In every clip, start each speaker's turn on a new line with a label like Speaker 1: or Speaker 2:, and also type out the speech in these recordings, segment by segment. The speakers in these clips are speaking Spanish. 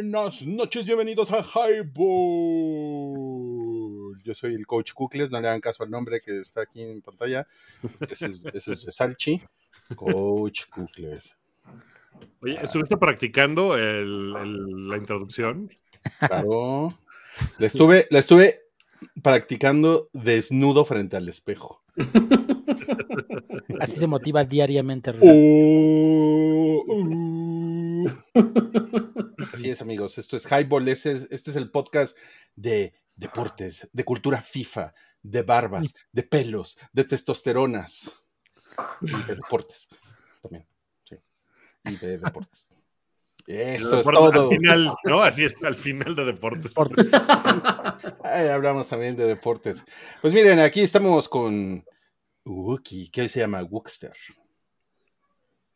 Speaker 1: Buenas noches, bienvenidos a Highball. Yo soy el coach Kukles, no le hagan caso al nombre que está aquí en pantalla. Ese es, ese es de Salchi. Coach Kukles.
Speaker 2: Oye, ¿estuviste practicando el- el- la introducción?
Speaker 1: Claro. La estuve, la estuve practicando desnudo frente al espejo.
Speaker 3: Así se motiva diariamente.
Speaker 1: Oh, oh. Así es, amigos. Esto es Highball. Ese es- este es el podcast de deportes, de cultura FIFA, de barbas, de pelos, de testosteronas y de deportes también. Sí. Y de deportes. Eso es todo.
Speaker 2: Al final, ¿no? Así es, al final de deportes.
Speaker 3: Deportes.
Speaker 1: Ay, hablamos también de deportes. Pues miren, aquí estamos con Wookie, que se llama Wookster.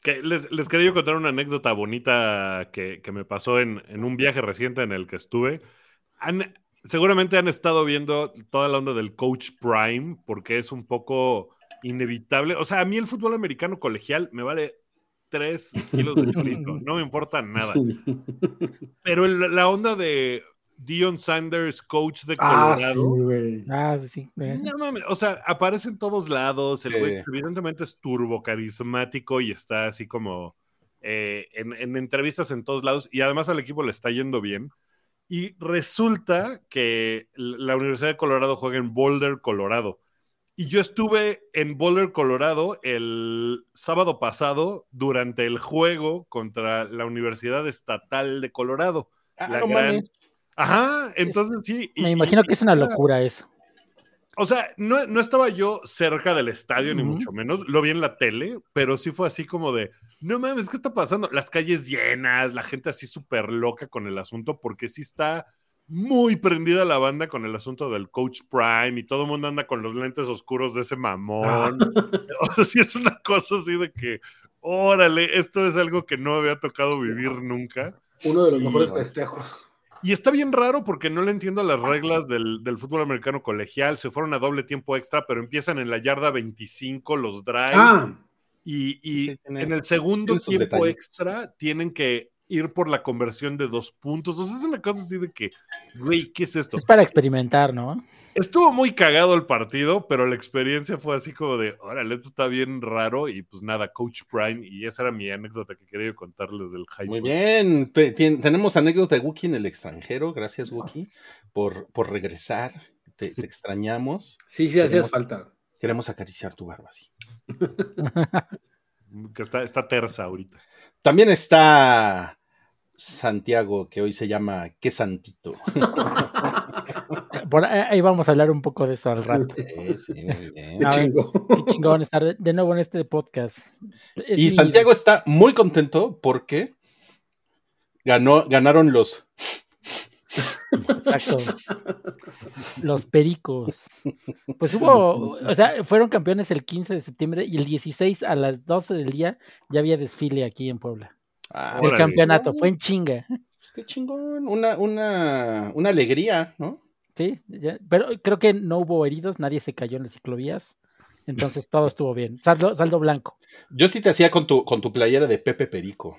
Speaker 2: Que les, les quería yo contar una anécdota bonita que, que me pasó en, en un viaje reciente en el que estuve. Han- seguramente han estado viendo toda la onda del Coach Prime, porque es un poco inevitable. O sea, a mí el fútbol americano colegial me vale 3 kilos de chorizo, no me importa nada. Pero el- la onda de Dion Sanders, coach de
Speaker 4: Ah, sí,
Speaker 2: Colorado.
Speaker 4: güey.
Speaker 3: Ah, sí. eh.
Speaker 2: No mames, o sea, aparece en todos lados. El güey
Speaker 1: Sí.
Speaker 2: evidentemente es turbo carismático y está así como eh, en, en entrevistas en todos lados. Y además al equipo le está yendo bien. Y resulta que la Universidad de Colorado juega en Boulder, Colorado. Y yo estuve en Boulder, Colorado el sábado pasado durante el juego contra la Universidad Estatal de Colorado.
Speaker 1: Ah,
Speaker 2: La
Speaker 1: no
Speaker 2: gran-
Speaker 1: mames.
Speaker 2: Ajá, entonces sí. y-
Speaker 3: Me imagino
Speaker 2: y-
Speaker 3: que es una locura eso.
Speaker 2: o sea, no, no estaba yo cerca del estadio, ni mucho menos. Lo vi en la tele, pero sí fue así como de, no mames, ¿qué está pasando? Las calles llenas, la gente así súper loca con el asunto, porque sí está muy prendida la banda con el asunto del Coach Prime y todo el mundo anda con los lentes oscuros de ese mamón. O sea, sí es una cosa así de que, órale, esto es algo que no había tocado vivir nunca.
Speaker 4: Uno de los
Speaker 2: Y-
Speaker 4: mejores festejos.
Speaker 2: Y está bien raro porque no le entiendo las reglas del, del fútbol americano colegial. Se fueron a doble tiempo extra, pero empiezan en la yarda 25 los drives.
Speaker 4: Ah,
Speaker 2: y y
Speaker 1: Sí, tiene-
Speaker 2: en el segundo tiempo extra tienen que ir por la conversión de dos puntos. O sea, es una cosa así de que, güey, ¿qué es esto?
Speaker 3: Es para experimentar, ¿no?
Speaker 2: Estuvo muy cagado el partido, pero la experiencia fue así como de, órale, esto está bien raro. Y pues nada, Coach Prime. Y esa era mi anécdota que quería contarles del hype.
Speaker 1: Muy bien. Te- tenemos anécdota de Wookie en el extranjero. Gracias, Wookie, por, por regresar. Te, te extrañamos.
Speaker 4: sí, sí, hacías falta.
Speaker 1: Queremos acariciar tu barba, sí.
Speaker 2: Que está, está tersa ahorita.
Speaker 1: También está Santiago, que hoy se llama ¿Qué Santito?
Speaker 3: Por ahí, vamos a hablar un poco de eso al rato.
Speaker 1: Eh, sí, muy bien.
Speaker 4: Qué
Speaker 3: Ah,
Speaker 4: chingo.
Speaker 3: Qué chingón estar de, de nuevo en este podcast. Es
Speaker 1: Y
Speaker 3: mi-
Speaker 1: Santiago está muy contento porque ganó, ganaron los.
Speaker 3: Exacto. Los pericos. Pues hubo, o sea, fueron campeones el 15 de septiembre y el 16 a las 12 del día ya había desfile aquí en Puebla.
Speaker 1: Ah,
Speaker 3: El campeonato fue en chinga.
Speaker 1: pues qué chingón. Una, una, una alegría, ¿no?
Speaker 3: Sí, ya- pero creo que no hubo heridos, nadie se cayó en las ciclovías. Entonces todo estuvo bien. Saldo, saldo blanco.
Speaker 1: Yo sí te hacía con tu, con tu playera de Pepe Perico.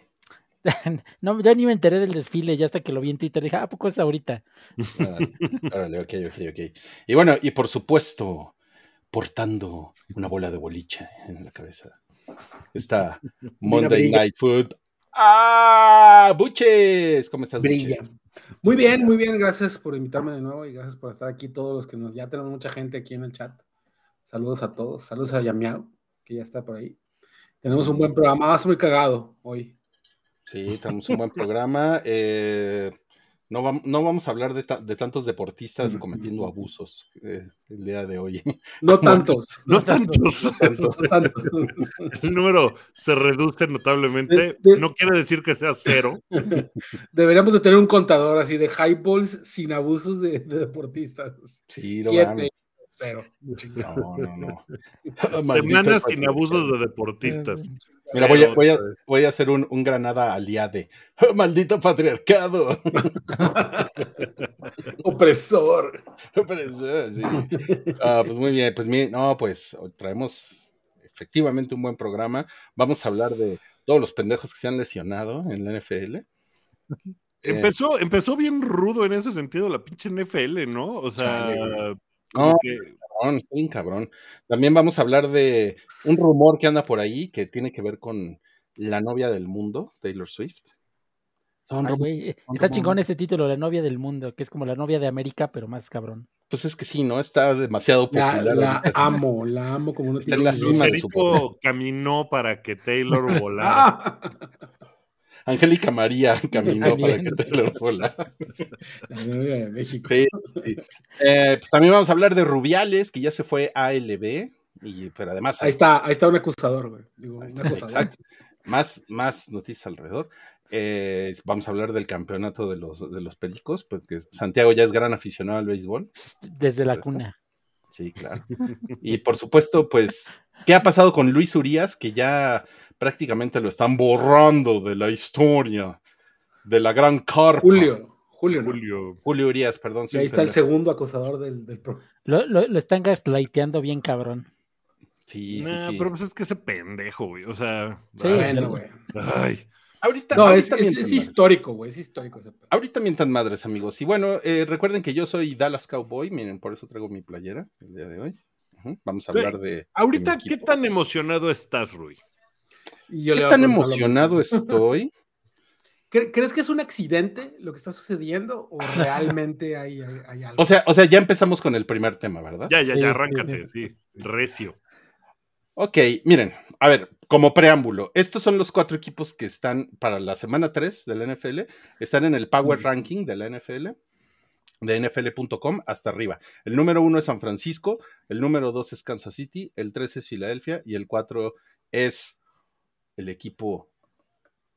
Speaker 3: No, ya ni me enteré del desfile, ya hasta que lo vi en Twitter dije, ¿a poco es ahorita?
Speaker 1: Órale, ok, ok, ok. Y bueno, y por supuesto, portando una bola de boliche en la cabeza. Está Monday. Night Food. ¡Ah! ¡Buches! ¿Cómo estás,
Speaker 4: Brilla.
Speaker 1: Buches?
Speaker 4: Muy bien, muy bien. Gracias por invitarme de nuevo y gracias por estar aquí. Todos los que nos. Ya tenemos mucha gente aquí en el chat. Saludos a todos. Saludos a Yamiao, que ya está por ahí. Tenemos un buen programa. Va a ser muy cagado hoy.
Speaker 1: Sí, tenemos un buen programa. Eh, no, vam- no vamos a hablar de, ta- de tantos deportistas cometiendo abusos eh, el día de hoy.
Speaker 4: No tantos.
Speaker 2: No tantos.
Speaker 4: No tantos.
Speaker 2: El número se reduce notablemente.
Speaker 4: De- de-
Speaker 2: No quiere decir que sea cero.
Speaker 4: Deberíamos de tener un contador así de highballs sin abusos de, de deportistas.
Speaker 1: Sí,
Speaker 4: Siete. Cero.
Speaker 1: No, no, no. Maldito
Speaker 2: Semanas sin
Speaker 1: patriarcado.
Speaker 2: abusos de deportistas.
Speaker 1: Mira, voy a, voy a,
Speaker 2: güey.
Speaker 1: voy a hacer un, un granada aliade. ¡Maldito patriarcado!
Speaker 4: Opresor.
Speaker 1: Eso, sí. Ah, pues muy bien, pues mi- no, pues traemos efectivamente un buen programa. Vamos a hablar de todos los pendejos que se han lesionado en la NFL.
Speaker 2: Empezó, empezó bien rudo en ese sentido la pinche NFL, ¿no? O sea,
Speaker 1: Chale,
Speaker 2: como
Speaker 1: No,
Speaker 2: que
Speaker 1: cabrón, bien cabrón. También vamos a hablar de un rumor que anda por ahí que tiene que ver con la novia del mundo, Taylor Swift. Son
Speaker 3: Ay, está
Speaker 1: rumores.
Speaker 3: chingón ese título, La novia del mundo, que es como la novia de América, pero más cabrón.
Speaker 1: Pues es que sí, ¿no? Está demasiado
Speaker 4: La,
Speaker 1: popular.
Speaker 4: la amo, la amo como no
Speaker 1: Está en la cima de su
Speaker 2: caminó para que Taylor volara.
Speaker 1: Angélica María caminó para que
Speaker 3: También.
Speaker 1: Taylor volara.
Speaker 4: la novia de México.
Speaker 1: Sí, sí. Eh, pues también vamos a hablar de Rubiales, que ya se fue a ALB, y, pero además
Speaker 4: Ahí está, ahí está un acusador, güey. Digo, un
Speaker 1: está,
Speaker 4: acusador.
Speaker 1: exacto. Más, más noticias alrededor. Eh, vamos a hablar del campeonato de los, de los Pericos, porque Santiago ya es gran aficionado al béisbol.
Speaker 3: Desde la cuna.
Speaker 1: Sí, claro. Y por supuesto, pues, ¿qué ha pasado con Luis Urias? Que ya prácticamente lo están borrando de la historia de la gran carpa.
Speaker 4: Julio, Julio, ¿no?
Speaker 2: Julio.
Speaker 1: Julio Urias, perdón.
Speaker 4: Y ahí está el segundo acosador del, del pro.
Speaker 3: Lo, lo, lo están gaslighteando bien cabrón.
Speaker 1: Sí, sí,
Speaker 2: Nah,
Speaker 1: sí.
Speaker 2: Pero pues es que ese pendejo, güey. O sea.
Speaker 3: Sí,
Speaker 2: ay,
Speaker 4: Bueno, güey.
Speaker 2: ay.
Speaker 1: Ahorita,
Speaker 4: No,
Speaker 1: ahorita
Speaker 4: es, histórico, güey. Es histórico ese.
Speaker 1: Ahorita mientan madres, amigos. Y bueno, eh, recuerden que yo soy Dallas Cowboy. Miren, por eso traigo mi playera el día de hoy. Ujú, Vamos a
Speaker 2: Sí.
Speaker 1: hablar de.
Speaker 2: Ahorita,
Speaker 1: de
Speaker 2: ¿qué tan emocionado estás, Rui?
Speaker 4: Y yo le
Speaker 1: ¿Qué tan emocionado estoy?
Speaker 4: ¿Cre- ¿Crees que es un accidente lo que está sucediendo o realmente hay, hay, hay algo?
Speaker 1: O sea, o sea, ya empezamos con el primer tema, ¿verdad?
Speaker 2: Ya, ya,
Speaker 3: Sí,
Speaker 2: ya,
Speaker 3: sí,
Speaker 2: arráncate, sí. Recio.
Speaker 1: Ok, miren, a ver, como preámbulo, estos son los cuatro equipos que están para la semana 3 de la NFL, están en el Power
Speaker 4: Mm.
Speaker 1: Ranking de la NFL, de NFL.com hasta arriba. El número uno es San Francisco, el número dos es Kansas City, el tres es Filadelfia y el cuatro es el equipo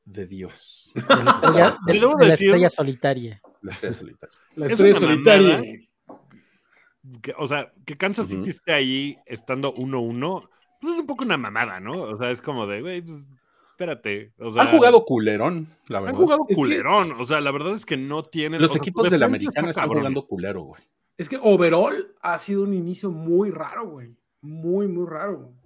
Speaker 1: de Dios.
Speaker 3: De la estrella,
Speaker 1: Está-
Speaker 3: de-
Speaker 2: debo
Speaker 3: de la
Speaker 2: decir-
Speaker 3: estrella solitaria.
Speaker 1: La estrella solitaria.
Speaker 4: la
Speaker 2: es
Speaker 4: estrella solitaria.
Speaker 2: mamada. Que- o sea, que Kansas. City esté ahí estando 1-1, pues es un poco una mamada, ¿no? O sea, es como de, güey, pues espérate. O sea,
Speaker 1: Han jugado culerón, la
Speaker 2: Han
Speaker 1: verdad.
Speaker 2: jugado
Speaker 4: Es que-
Speaker 2: culerón. O sea, la verdad es que no tienen.
Speaker 1: Los
Speaker 2: o sea,
Speaker 1: equipos
Speaker 2: su
Speaker 1: de la
Speaker 2: defensa
Speaker 1: americana
Speaker 2: está
Speaker 1: están
Speaker 2: cabrón.
Speaker 1: jugando culero, güey.
Speaker 4: Es que overall ha sido un inicio muy raro, güey. Muy, muy raro. güey.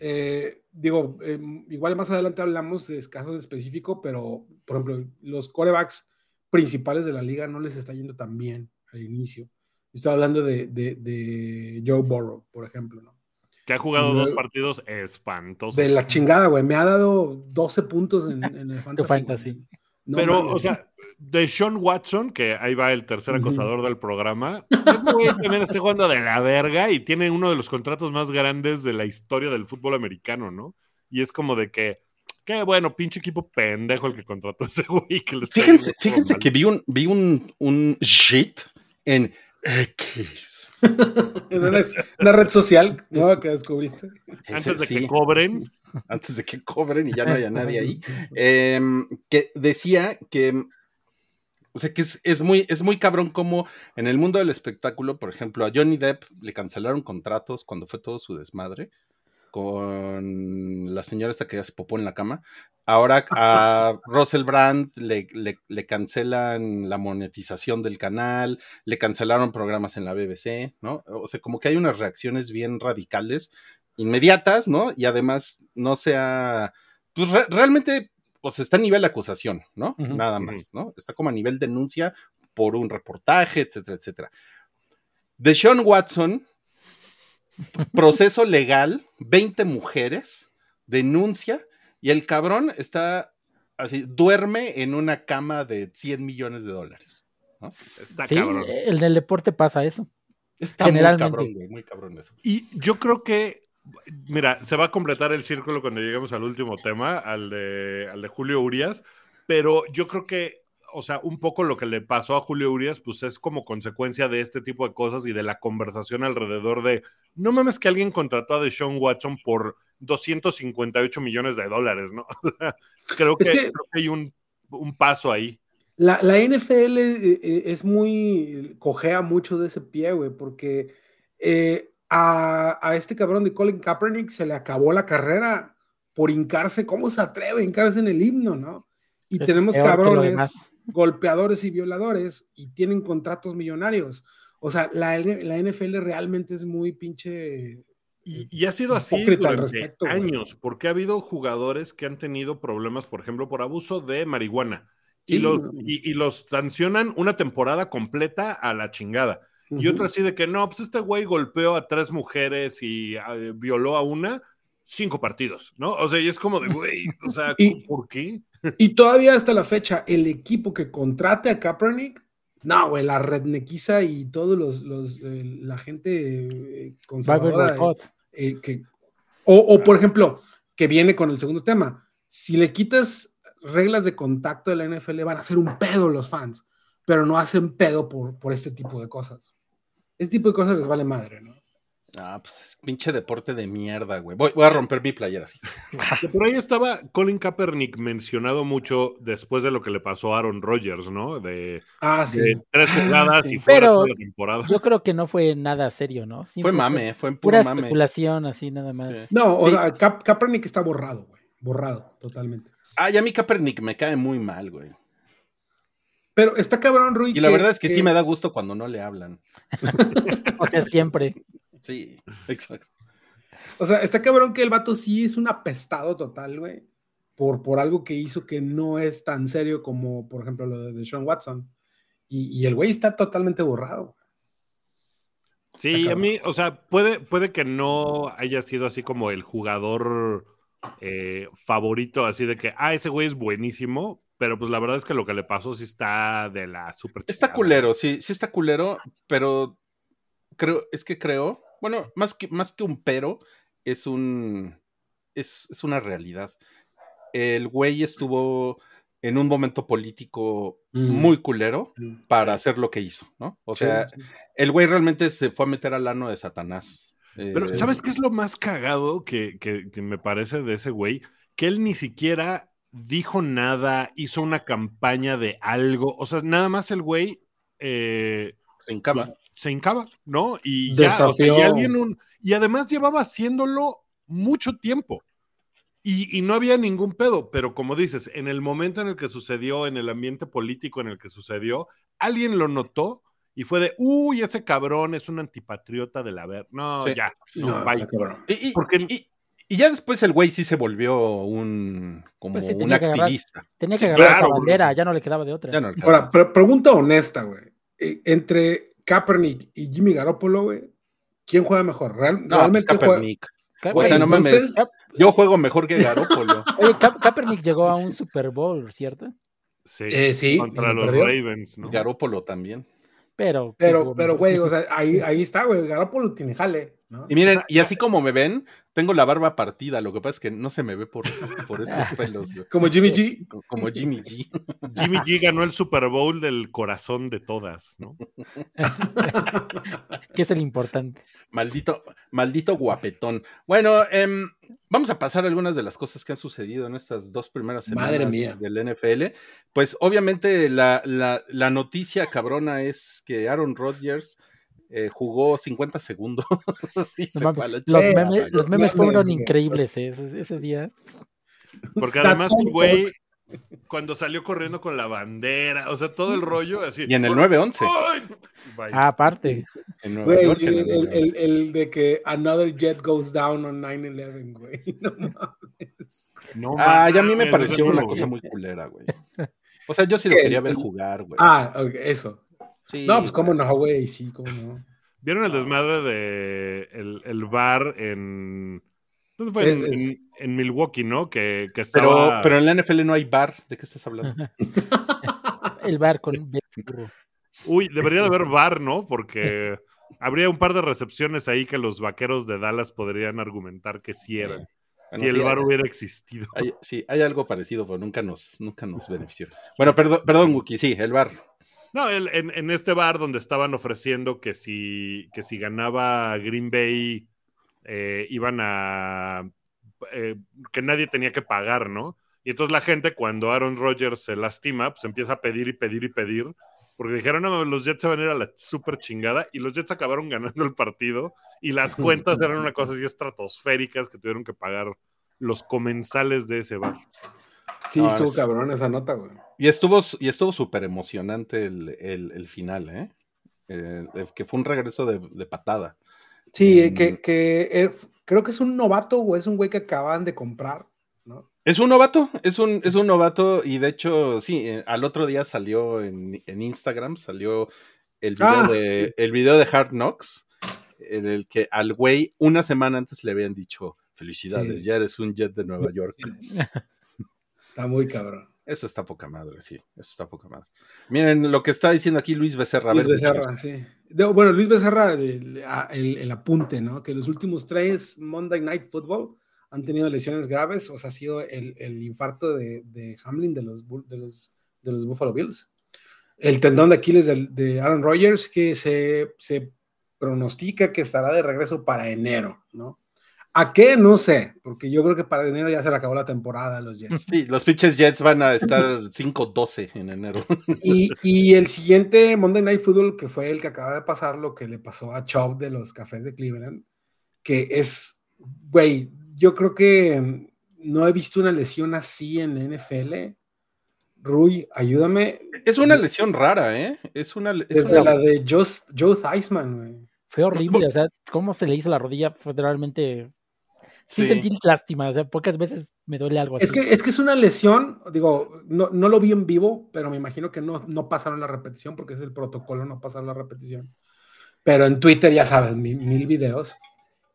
Speaker 4: Eh, digo, eh, igual más adelante hablamos de casos específicos, pero por ejemplo, los corebacks principales de la liga no les está yendo tan bien al inicio. Estoy hablando de, de- de Joe Burrow, por ejemplo, ¿no?
Speaker 2: Que ha jugado dos partidos espantosos.
Speaker 4: De la chingada, güey. Me ha dado 12 puntos en, en el fantasy.
Speaker 3: fantasy.
Speaker 4: güey. No
Speaker 2: Pero, o sea, de Sean Watson, que ahí va el tercer acosador del programa, este güey también está jugando de la verga y tiene uno de los contratos más grandes de la historia del fútbol americano, ¿no? Y es como de que, qué bueno, pinche equipo pendejo el que contrató a ese güey. Que
Speaker 1: Fíjense, fíjense
Speaker 2: mal.
Speaker 1: que vi un, vi un, un shit en X.
Speaker 4: En una, una red social nueva que descubriste.
Speaker 2: Antes de
Speaker 1: Sí,
Speaker 2: que cobren,
Speaker 1: antes de que cobren y ya no haya nadie ahí. em, que decía que, o sea, que es, es muy, es muy cabrón como en el mundo del espectáculo, por ejemplo, a Johnny Depp le cancelaron contratos cuando fue todo su desmadre con la señora esta que ya se popó en la cama. Ahora a Russell Brand le, le- le cancelan la monetización del canal, le cancelaron programas en la BBC, ¿no? O sea, como que hay unas reacciones bien radicales, inmediatas, ¿no? Y además no sea, pues re- realmente, pues está a nivel acusación, ¿no? Nada más, ¿no? Está como a nivel denuncia por un reportaje, etcétera, etcétera. De Sean Watson, proceso legal, 20 mujeres, denuncia, y el cabrón está así, duerme en una cama de 100 millones de dólares.
Speaker 2: está
Speaker 3: Sí,
Speaker 2: cabrón.
Speaker 3: el del deporte pasa eso.
Speaker 1: Está muy
Speaker 3: Generalmente.
Speaker 1: cabrón, güey, muy cabrón eso.
Speaker 2: Y yo creo que, mira, se va a completar el círculo cuando lleguemos al último tema, al de, al de Julio Urias, pero yo creo que, o sea, un poco lo que le pasó a Julio Urias, pues es como consecuencia de este tipo de cosas y de la conversación alrededor de, no mames que alguien contrató a Deshaun Watson por 258 millones de dólares, ¿no? creo, que,
Speaker 4: Es que-
Speaker 2: creo que hay un, un paso ahí.
Speaker 4: La, la NFL eh, eh, es muy, cojea mucho de ese pie, güey, porque eh, a, a este cabrón de Colin Kaepernick se le acabó la carrera por hincarse, ¿cómo se atreve a hincarse en el himno, no? Y
Speaker 3: Es
Speaker 4: tenemos cabrones, golpeadores y violadores y tienen contratos millonarios. O sea, la, N- la NFL realmente es muy pinche
Speaker 2: Y, y ha sido así durante
Speaker 4: respecto, güey.
Speaker 2: años, porque ha habido jugadores que han tenido problemas, por ejemplo, por abuso de marihuana. Y, los,
Speaker 4: no.
Speaker 2: y, y los sancionan una temporada completa a la chingada. Y
Speaker 4: Ujú.
Speaker 2: otro así de que no, pues este güey golpeó a tres mujeres y eh, violó a una, cinco partidos, ¿no? O sea, y es como de, güey, o sea,
Speaker 4: Y-
Speaker 2: ¿por qué?
Speaker 4: Y todavía hasta la fecha, el equipo que contrate a Kaepernick, no, güey, la rednequiza y todos los, los eh, la gente eh, conservadora
Speaker 3: boycott.
Speaker 4: eh, que, o, o, por ejemplo, que viene con el segundo tema, si le quitas reglas de contacto de la NFL, van a hacer un pedo los fans, pero no hacen pedo por, por este tipo de cosas. Este tipo de cosas les vale madre, ¿no?
Speaker 1: Ah, pues es pinche deporte de mierda, güey. Voy, voy a romper mi playera así.
Speaker 2: Por ahí estaba Colin Kaepernick mencionado mucho después de lo que le pasó a Aaron Rodgers, ¿no? De,
Speaker 4: Ah, sí.
Speaker 2: de tres jugadas
Speaker 1: sí.
Speaker 2: y fuera
Speaker 3: Pero
Speaker 2: toda la temporada.
Speaker 3: Yo creo que no fue nada serio, ¿no?
Speaker 1: Fue mame, fue en
Speaker 3: Pura
Speaker 1: mame.
Speaker 3: especulación, así nada más.
Speaker 1: Sí.
Speaker 4: No, o
Speaker 1: Sí.
Speaker 4: sea, Ka- Kaepernick está borrado, güey. Borrado, totalmente.
Speaker 1: Ah, y a mí Kaepernick me cae muy mal, güey.
Speaker 4: Pero está cabrón, Rui.
Speaker 1: Y la verdad es que sí me da gusto cuando no le hablan.
Speaker 3: O sea, siempre.
Speaker 1: Sí, exacto.
Speaker 4: O sea, está cabrón que el vato sí es un apestado total, güey. Por, por algo que hizo que no es tan serio como, por ejemplo, lo de Sean Watson. Y, y el güey está totalmente borrado.
Speaker 2: Sí, a mí, o sea, puede, puede que no haya sido así como el jugador eh, favorito, así de que, ah, ese güey es buenísimo, pero pues la verdad es que lo que le pasó sí está de la super.
Speaker 1: Está
Speaker 2: chingada.
Speaker 1: culero, sí, sí está culero, pero creo, es que creo, bueno, más que, más que un pero, es un, es, es una realidad. El güey estuvo en un momento político
Speaker 4: Mm.
Speaker 1: muy culero
Speaker 4: Mm.
Speaker 1: para hacer lo que hizo, ¿no? O sea,
Speaker 4: sí.
Speaker 1: el güey realmente se fue a meter al ano de Satanás.
Speaker 2: Pero,
Speaker 1: Eh,
Speaker 2: ¿sabes qué es lo más cagado que, que- que me parece de ese güey? Que él ni siquiera dijo nada, hizo una campaña de algo. O sea, nada más el güey eh,
Speaker 1: Se encaba.
Speaker 2: pues, se hincaba, ¿no? Y ya, o sea,
Speaker 4: Desafió.
Speaker 2: y alguien un- y además llevaba haciéndolo mucho tiempo. Y, y no había ningún pedo, pero como dices, en el momento en el que sucedió, en el ambiente político en el que sucedió, alguien lo notó y fue de, uy, ese cabrón es un antipatriota de la ver. No,
Speaker 1: Sí.
Speaker 2: ya, no,
Speaker 4: cabrón.
Speaker 1: Y, y-
Speaker 2: Porque-
Speaker 1: y- ya después el güey sí se volvió un como
Speaker 3: Pues sí,
Speaker 1: un
Speaker 3: tenía que agarrar-
Speaker 1: activista.
Speaker 3: Tenía que agarrar
Speaker 2: claro,
Speaker 3: esa bandera, ya no le quedaba de otra.
Speaker 4: Ahora, pre- pregunta honesta, güey. Eh, Entre Kaepernick y Jimmy Garoppolo, güey, ¿quién juega mejor? Real-
Speaker 1: no, pues
Speaker 4: realmente juega.
Speaker 1: Kaepernick.
Speaker 3: Ka-
Speaker 1: O sea, no
Speaker 4: entonces-
Speaker 1: mames. Yo juego mejor que Garoppolo.
Speaker 3: Oye, Ka- Kaepernick llegó a un Super Bowl, ¿cierto?
Speaker 2: Sí,
Speaker 4: Eh, sí,
Speaker 2: contra los
Speaker 4: perdió.
Speaker 2: Ravens, ¿no?
Speaker 1: Garoppolo también.
Speaker 3: Pero.
Speaker 4: Pero, pero, güey, o sea, ahí, ahí está, güey. Garoppolo tiene jale, ¿no?
Speaker 1: Y miren, y así como me ven, tengo la barba partida. Lo que pasa es que no se me ve por, por estos pelos.
Speaker 4: Como Jimmy G.
Speaker 1: Como Jimmy G.
Speaker 2: Jimmy G ganó el Super Bowl del corazón de todas, ¿no?
Speaker 3: que es el importante.
Speaker 1: Maldito, maldito guapetón. Bueno, em, vamos a pasar algunas de las cosas que han sucedido en estas dos primeras semanas
Speaker 4: Madre mía.
Speaker 1: del NFL. Pues obviamente la, la- la noticia cabrona es que Aaron Rodgers eh, jugó 50 segundos. Y se
Speaker 3: Los memes,
Speaker 1: güey.
Speaker 3: los memes fueron increíbles eh, ese, ese día.
Speaker 2: Porque además güey, cuando salió corriendo con la bandera, o sea, todo el rollo así.
Speaker 1: Y en el 9-11.
Speaker 2: ¡Ay! Bye.
Speaker 3: Ah, aparte.
Speaker 1: En Nueva
Speaker 4: Güey,
Speaker 1: York, en
Speaker 4: el,
Speaker 1: el
Speaker 4: el-
Speaker 1: 9-11.
Speaker 4: el- el de que another jet goes down on 9-11, güey. No mames.
Speaker 2: No
Speaker 1: Ah, ya a mí me pareció una cosa muy culera, güey. O sea, yo sí lo
Speaker 4: ¿Qué?
Speaker 1: quería ver jugar, güey.
Speaker 4: Ah, ok, eso.
Speaker 1: Sí,
Speaker 4: No, pues cómo no, güey, sí, cómo no.
Speaker 2: ¿Vieron el desmadre de el, el bar en. ¿Dónde fue?
Speaker 4: Es-
Speaker 2: en,
Speaker 4: es-
Speaker 2: en- en Milwaukee, ¿no? Que, que
Speaker 1: Pero,
Speaker 2: estaba.
Speaker 1: pero en la NFL no hay bar. ¿De qué estás hablando?
Speaker 3: El bar con.
Speaker 2: Uy, debería de haber bar, ¿no? Porque habría un par de recepciones ahí que los vaqueros de Dallas podrían argumentar que sí eran.
Speaker 1: Bueno,
Speaker 2: si el
Speaker 1: sí,
Speaker 2: bar hubiera existido.
Speaker 1: hay- sí, hay algo parecido, pero nunca nos, nunca nos benefició. Bueno, perdón, perdón, Wookie, sí, el bar.
Speaker 2: No, el- en, en este bar donde estaban ofreciendo que si, que si ganaba Green Bay eh, iban a... eh, que nadie tenía que pagar, ¿no? Y entonces la gente cuando Aaron Rodgers se lastima, pues empieza a pedir y pedir y pedir, porque dijeron, no, los Jets se van a ir a la super chingada, y los Jets acabaron ganando el partido, y las cuentas eran una cosa así estratosféricas que tuvieron que pagar los comensales de ese bar.
Speaker 4: Sí,
Speaker 1: No,
Speaker 4: estuvo
Speaker 1: es-
Speaker 4: cabrón esa nota, güey.
Speaker 1: Y estuvo, y estuvo súper emocionante el, el- el final, ¿eh? Eh, eh, que fue un regreso de, de patada.
Speaker 4: Sí,
Speaker 1: En-
Speaker 4: que, que eh, creo que es un novato o es un güey que acaban de comprar, ¿no?
Speaker 1: Es un novato, es un, es un novato y de hecho, sí, eh, al otro día salió en, en Instagram, salió el video,
Speaker 4: Ah,
Speaker 1: de,
Speaker 4: sí.
Speaker 1: el video de Hard Knocks, en el que al güey una semana antes le habían dicho, felicidades,
Speaker 4: Sí.
Speaker 1: ya eres un jet de Nueva York.
Speaker 4: Está muy cabrón.
Speaker 1: Eso está poca madre, sí, eso está poca madre. Miren lo que está diciendo aquí Luis Becerra.
Speaker 4: Luis Becerra, sí. De- bueno, Luis Becerra, el, el- el apunte, ¿no? Que los últimos tres Monday Night Football han tenido lesiones graves, o sea, ha sido el, el infarto de, de Hamlin de los, de, los, de los Buffalo Bills. El tendón de Aquiles del- de, Aaron Rodgers, que se, se pronostica que estará de regreso para enero, ¿no? ¿A qué? No sé, porque yo creo que para enero ya se le acabó la temporada a los Jets.
Speaker 1: Sí, los pinches Jets van a estar 5-12 en enero.
Speaker 4: Y, y el siguiente Monday Night Football, que fue el que acaba de pasar, lo que le pasó a Chubb de los Cafés de Cleveland, que es, güey, yo creo que mm, no he visto una lesión así en la NFL. Rui, ayúdame.
Speaker 1: Es una lesión rara, ¿eh? Es una, es
Speaker 4: Desde
Speaker 1: una-
Speaker 4: la de Just, Joe Theismann, güey.
Speaker 3: Fue horrible, o sea, cómo se le hizo la rodilla fue realmente... Sí,
Speaker 1: Sí.
Speaker 3: sentí lástima, o sea, pocas veces me duele algo así.
Speaker 4: Es que, es que es una lesión, digo, no, no lo vi en vivo, pero me imagino que no, no pasaron la repetición porque es el protocolo, no pasar la repetición. Pero en Twitter, ya sabes, mil, mil videos.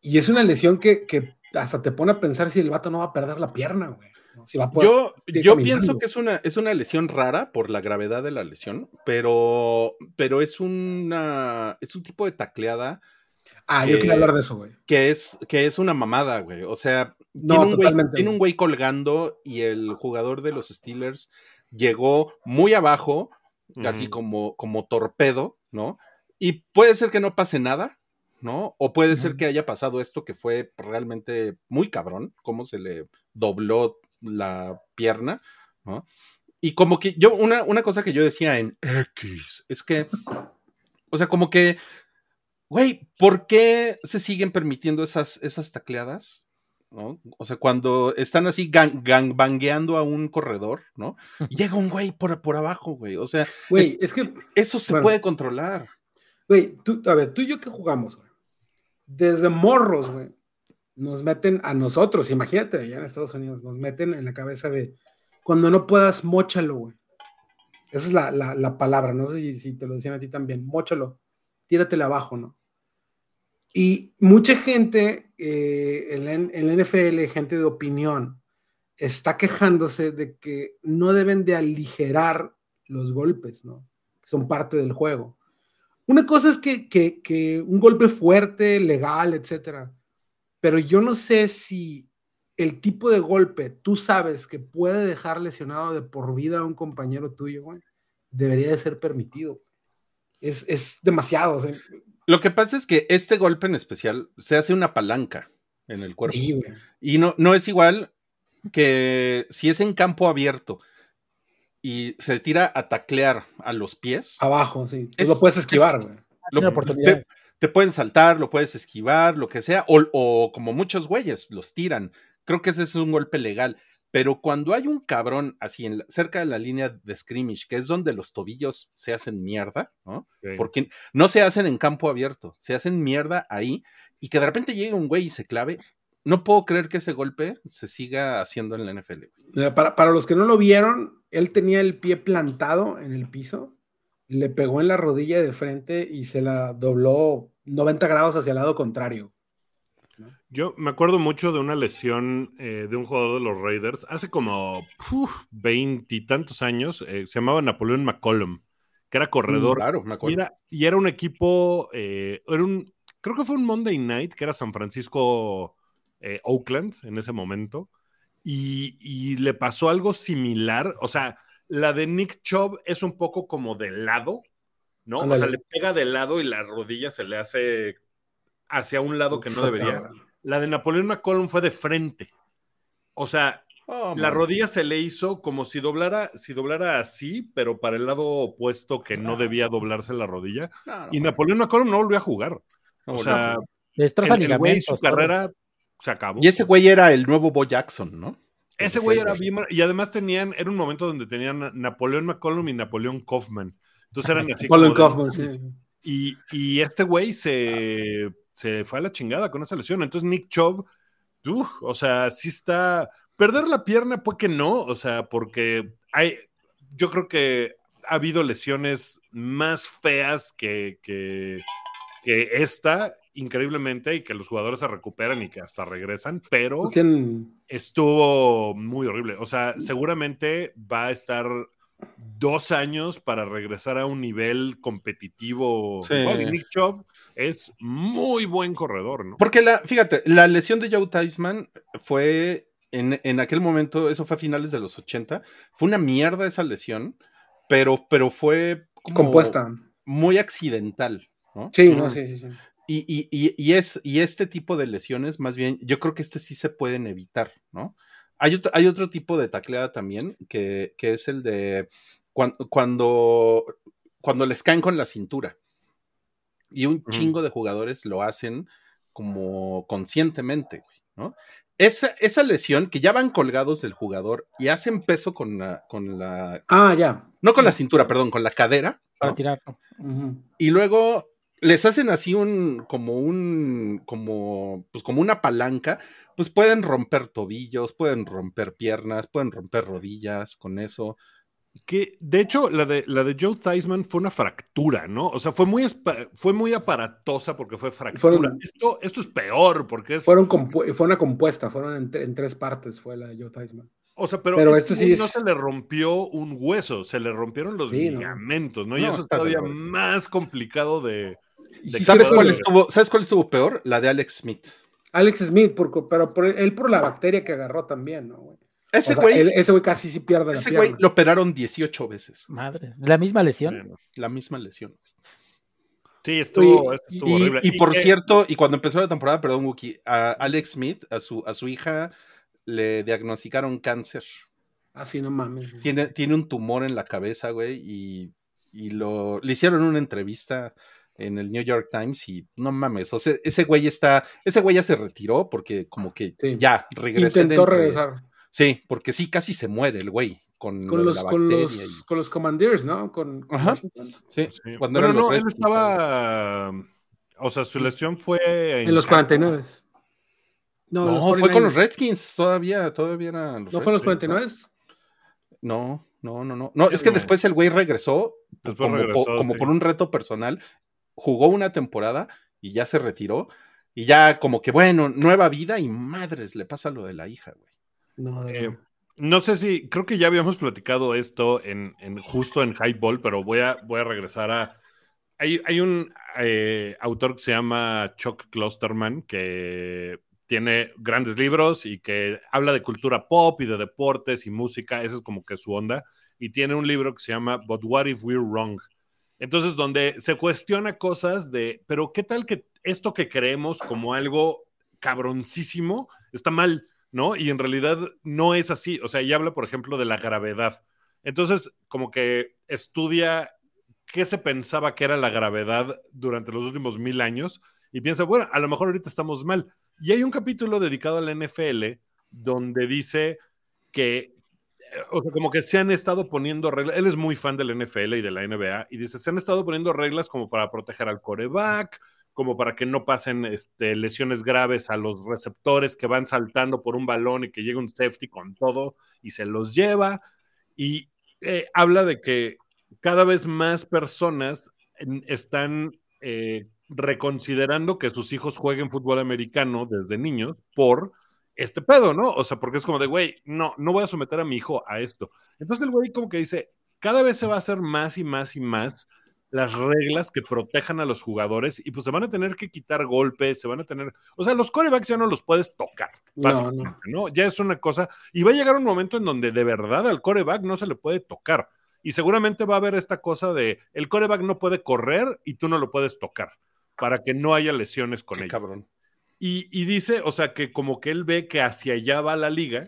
Speaker 4: Y es una lesión que, que hasta te pone a pensar si el vato no va a perder la pierna, güey. Si va a poder-
Speaker 1: Yo, yo
Speaker 4: caminando.
Speaker 1: pienso que es una, es una lesión rara por la gravedad de la lesión, pero, pero es una es un tipo de tacleada
Speaker 4: Ah, yo
Speaker 1: eh,
Speaker 4: quería hablar de eso, güey.
Speaker 1: que es, que es una mamada, güey. O sea,
Speaker 4: No,
Speaker 1: tiene, un güey,
Speaker 4: totalmente,
Speaker 1: tiene un
Speaker 4: güey.
Speaker 1: güey colgando y el jugador de los Steelers llegó muy abajo, casi como, como torpedo, ¿no? Y puede ser que no pase nada, ¿no? O puede ser que haya pasado esto que fue realmente muy cabrón, cómo se le dobló la pierna, ¿no? Y como que yo, una, una cosa que yo decía en X es que, o sea, como que, güey, ¿por qué se siguen permitiendo esas, esas tacleadas? ¿no? O sea, cuando están así gang, gangbangueando a un corredor, ¿no? Y llega un güey por, por abajo, güey. O sea,
Speaker 4: Güey, es que,
Speaker 1: eso se
Speaker 4: Bueno.
Speaker 1: puede controlar.
Speaker 4: güey, tú, a ver, tú y yo que jugamos, güey. Desde morros, güey. Nos meten a nosotros, imagínate, allá en Estados Unidos, nos meten en la cabeza de cuando no puedas, mochalo, güey. Esa es la, la- la palabra, no sé si, si te lo decían a ti también, mochalo, tíratele abajo, ¿no? Y mucha gente eh, en la NFL, gente de opinión, está quejándose de que no deben de aligerar los golpes, ¿no? Que son parte del juego. Una cosa es que, que- que un golpe fuerte, legal, etcétera, pero yo no sé si el tipo de golpe tú sabes que puede dejar lesionado de por vida a un compañero tuyo, güey, debería de ser permitido. Es, es demasiado. o sea,
Speaker 1: Lo que pasa es que este golpe en especial se hace una palanca en el cuerpo.
Speaker 4: sí.
Speaker 1: Y no, no es igual que si es en campo abierto y se tira a taclear a los pies.
Speaker 4: Abajo, sí. Tú
Speaker 1: Es-
Speaker 4: lo puedes esquivar,
Speaker 1: es- lo- te, te pueden saltar, lo puedes esquivar, lo que sea, o, o como muchos güeyes los tiran. Creo que ese es un golpe legal. Pero cuando hay un cabrón así en la- cerca de la línea de scrimmage, que es donde los tobillos se hacen mierda, ¿no? Porque no se hacen en campo abierto, se hacen mierda ahí y que de repente llegue un güey y se clave. No puedo creer que ese golpe se siga haciendo en la NFL.
Speaker 4: Para, para los que no lo vieron, él tenía el pie plantado en el piso, le pegó en la rodilla de frente y se la dobló 90 grados hacia el lado contrario.
Speaker 2: Yo me acuerdo mucho de una lesión eh, de un jugador de los Raiders hace como veintitantos años. eh, se llamaba Napoleón McCollum, que era corredor.
Speaker 1: Claro, me
Speaker 2: y, era, y era un equipo, eh, era un, creo que fue un Monday Night, que era San Francisco Oakland en ese momento. Y, y le pasó algo similar. O sea, la de Nick Chubb es un poco como de lado, ¿no? O sea, le pega de lado y la rodilla se le hace hacia un lado que no debería. La de Napoleón McCollum fue de frente. O sea,
Speaker 1: Oh,
Speaker 2: la rodilla se le hizo como si doblara, si doblara así, pero para el lado opuesto que no debía doblarse la rodilla.
Speaker 1: No, no,
Speaker 2: Y. Napoleón McCollum no volvió a jugar. O sea, el, el güey, su carrera se acabó.
Speaker 1: Y ese güey era el nuevo Bo Jackson, ¿no?
Speaker 2: Ese güey era bien. Y además tenían, era un momento donde tenían Napoleón McCollum y Napoleón Kaufman. Entonces eran así.
Speaker 4: Kaufman, sí.
Speaker 2: Y, y este güey se, se fue a la chingada con esa lesión. Entonces Nick Chubb, uf, o sea, sí está... Perder la pierna, pues que no, o sea, porque hay, yo creo que ha habido lesiones más feas que, que, que esta, increíblemente, y que los jugadores se recuperan y que hasta regresan, pero
Speaker 4: Pues
Speaker 2: estuvo muy horrible. O sea, seguramente va a estar dos años para regresar a un nivel competitivo.
Speaker 1: Sí.
Speaker 2: Nick Chubb es muy buen corredor, ¿no?
Speaker 1: Porque la, fíjate, la lesión de Joe Theismann fue en, en aquel momento, eso fue a finales de los 80, fue una mierda esa lesión, pero, pero fue como
Speaker 4: compuesta.
Speaker 1: muy accidental, ¿no?
Speaker 4: Sí, no, sí, sí, sí.
Speaker 1: Y, y- y- y es, y este tipo de lesiones, más bien, yo creo que este sí se pueden evitar, ¿no? Hay otro, hay otro tipo de tacleada también, que, que es el de cuan- cuando, cuando les caen con la cintura. Y un chingo de jugadores lo hacen como conscientemente, güey, ¿no? Esa, esa lesión que ya van colgados del jugador y hacen peso con la, con la,
Speaker 4: Ah, ya.
Speaker 1: no con la cintura, perdón, con la cadera,
Speaker 3: Para
Speaker 1: ¿no?
Speaker 3: tirarlo.
Speaker 1: Y luego les hacen así un como un como pues como una palanca, pues pueden romper tobillos, pueden romper piernas, pueden romper rodillas con eso.
Speaker 2: Que de hecho, la de, la de Joe Theismann fue una fractura, ¿no? O sea, fue muy, fue muy aparatosa porque fue fractura.
Speaker 4: Fueron-
Speaker 2: esto, esto es peor porque es.
Speaker 4: Fueron fue una compuesta, fueron en, tre- en tres partes, fue la de Joe Theismann.
Speaker 2: O sea, pero,
Speaker 4: Pero
Speaker 2: este
Speaker 4: este sí
Speaker 2: no
Speaker 4: es-
Speaker 2: se le rompió un hueso, se le rompieron los
Speaker 4: Sí, ¿no?
Speaker 2: ligamentos, ¿no? Y
Speaker 1: No,
Speaker 2: eso es todavía más complicado de.
Speaker 4: Y
Speaker 2: de
Speaker 4: sí
Speaker 1: ¿Sabes cuál estuvo, ¿Sabes cuál estuvo peor? La de Alex Smith.
Speaker 4: Alex Smith, por- pero por, él por la bacteria que agarró también, ¿no, güey? O
Speaker 1: Ese
Speaker 4: sea,
Speaker 1: güey,
Speaker 4: él- ese güey casi sí pierde la
Speaker 1: ese güey lo operaron 18 veces,
Speaker 3: Madre. ¿La misma lesión?
Speaker 1: La misma lesión.
Speaker 2: sí, estuvo,
Speaker 4: Oye,
Speaker 2: estuvo
Speaker 1: Y,
Speaker 2: horrible.
Speaker 1: y por cierto, y cuando empezó la temporada, perdón, Wookie, a Alex Smith, a su, a su hija, le diagnosticaron cáncer.
Speaker 4: Así no mames.
Speaker 1: tiene, tiene un tumor en la cabeza, güey, y, y lo, le hicieron una entrevista en el New York Times y no mames, o sea, ese güey está, ese güey ya se retiró porque como que
Speaker 4: Sí.
Speaker 1: ya regresó.
Speaker 4: Intentó regresar.
Speaker 1: Sí, porque sí, casi se muere el güey con,
Speaker 4: Con
Speaker 1: lo
Speaker 4: los, con, los, con los Commanders, ¿no? Con,
Speaker 1: Ajá. Sí,
Speaker 2: Sí.
Speaker 1: cuando eran los
Speaker 2: no, él
Speaker 1: Redskins,
Speaker 2: estaba. O sea, su lesión fue.
Speaker 4: En los 49. No,
Speaker 1: No,
Speaker 4: los
Speaker 1: fue con los
Speaker 4: 49ers.
Speaker 1: Redskins, todavía, todavía eran los
Speaker 4: ¿No fue en los
Speaker 1: Redskins,
Speaker 4: 49?
Speaker 1: No, no, no, no. No, es que después el güey regresó,
Speaker 2: Después
Speaker 1: como,
Speaker 2: regresó,
Speaker 1: po- como
Speaker 2: sí.
Speaker 1: por un reto personal, jugó una temporada y ya se retiró. Y ya como que, bueno, nueva vida y madres, le pasa lo de la hija, güey.
Speaker 4: No, de
Speaker 2: Eh, no sé si, creo que ya habíamos platicado esto en, en- justo en Highball, pero voy a, voy a regresar a. Hay, hay un eh, autor que se llama Chuck Klosterman que tiene grandes libros y que habla de cultura pop y de deportes y música, eso es como que su onda, y tiene un libro que se llama But What If We're Wrong? Entonces, donde se cuestiona cosas de, pero ¿qué tal que esto que creemos como algo cabroncísimo está mal? ¿No? Y en realidad no es así. O sea, ella habla, por ejemplo, de la gravedad. Entonces, como que estudia qué se pensaba que era la gravedad durante los últimos mil años y piensa, bueno, a lo mejor ahorita estamos mal. Y hay un capítulo dedicado a la NFL donde dice que, o sea, como que se han estado poniendo reglas. Él es muy fan de la NFL y de la NBA y dice, se han estado poniendo reglas como para proteger al coreback, como para que no pasen este, lesiones graves a los receptores que van saltando por un balón y que llega un safety con todo y se los lleva. Y eh, habla de que cada vez más personas están eh, reconsiderando que sus hijos jueguen fútbol americano desde niños por este pedo, ¿no? O sea, porque es como de, güey, no, no voy a someter a mi hijo a esto. Entonces el güey como que dice, cada vez se va a hacer más y más y más las reglas que protejan a los jugadores y pues se van a tener que quitar golpes, se van a tener, o sea, los corebacks ya no los puedes tocar,
Speaker 4: No,
Speaker 2: básicamente, ¿no? Ya es una cosa, y va a llegar un momento en donde de verdad al coreback no se le puede tocar. Y seguramente va a haber esta cosa de el coreback no puede correr y tú no lo puedes tocar para que no haya lesiones con él.
Speaker 1: cabrón.
Speaker 2: Y, y dice, o sea, que como que él ve que hacia allá va la liga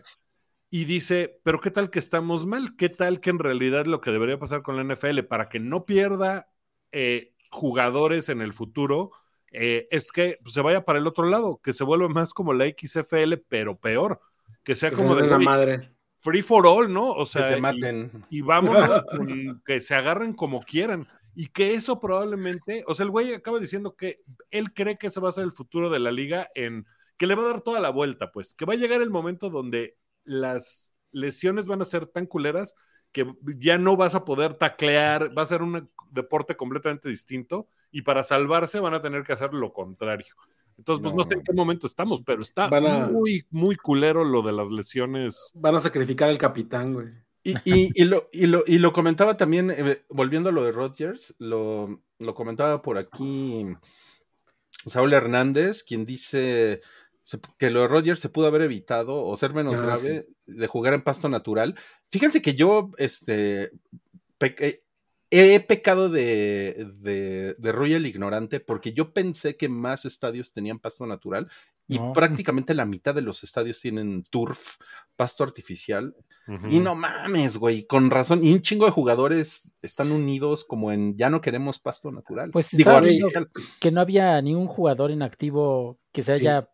Speaker 2: y dice, pero ¿qué tal que estamos mal? ¿Qué tal que en realidad lo que debería pasar con la NFL para que no pierda eh, jugadores en el futuro eh, es que pues, se vaya para el otro lado, que se vuelva más como la XFL, pero peor, que sea
Speaker 4: que se
Speaker 2: como
Speaker 4: den
Speaker 2: de
Speaker 4: la madre.
Speaker 2: free for all, ¿no? O
Speaker 1: Que
Speaker 2: sea,
Speaker 1: se
Speaker 2: y-
Speaker 1: maten.
Speaker 2: y vámonos con que se agarren como quieran. y que eso probablemente, o sea, el güey acaba diciendo que él cree que ese va a ser el futuro de la liga en que le va a dar toda la vuelta, pues, que va a llegar el momento donde las lesiones van a ser tan culeras que ya no vas a poder taclear, va a ser un deporte completamente distinto y para salvarse van a tener que hacer lo contrario. Entonces, pues no, sé en qué momento estamos, pero está muy, muy culero lo de las lesiones.
Speaker 4: Van a sacrificar al capitán, güey.
Speaker 1: Y, lo, y, lo, y, lo, comentaba también, eh, volviendo a lo de Rodgers, lo, lo, comentaba por aquí Saúl Hernández, quien dice que lo de Rodgers se pudo haber evitado o ser menos ah, grave de jugar en pasto natural. Fíjense que yo, este, he pecado de, de, de Royal ignorante porque yo pensé que más estadios tenían pasto natural y prácticamente la mitad de los estadios tienen turf, pasto artificial. Y no mames, güey, con razón. Y un chingo de jugadores están unidos como en ya no queremos pasto natural.
Speaker 3: Pues Digo, que no había ni un jugador en activo que se haya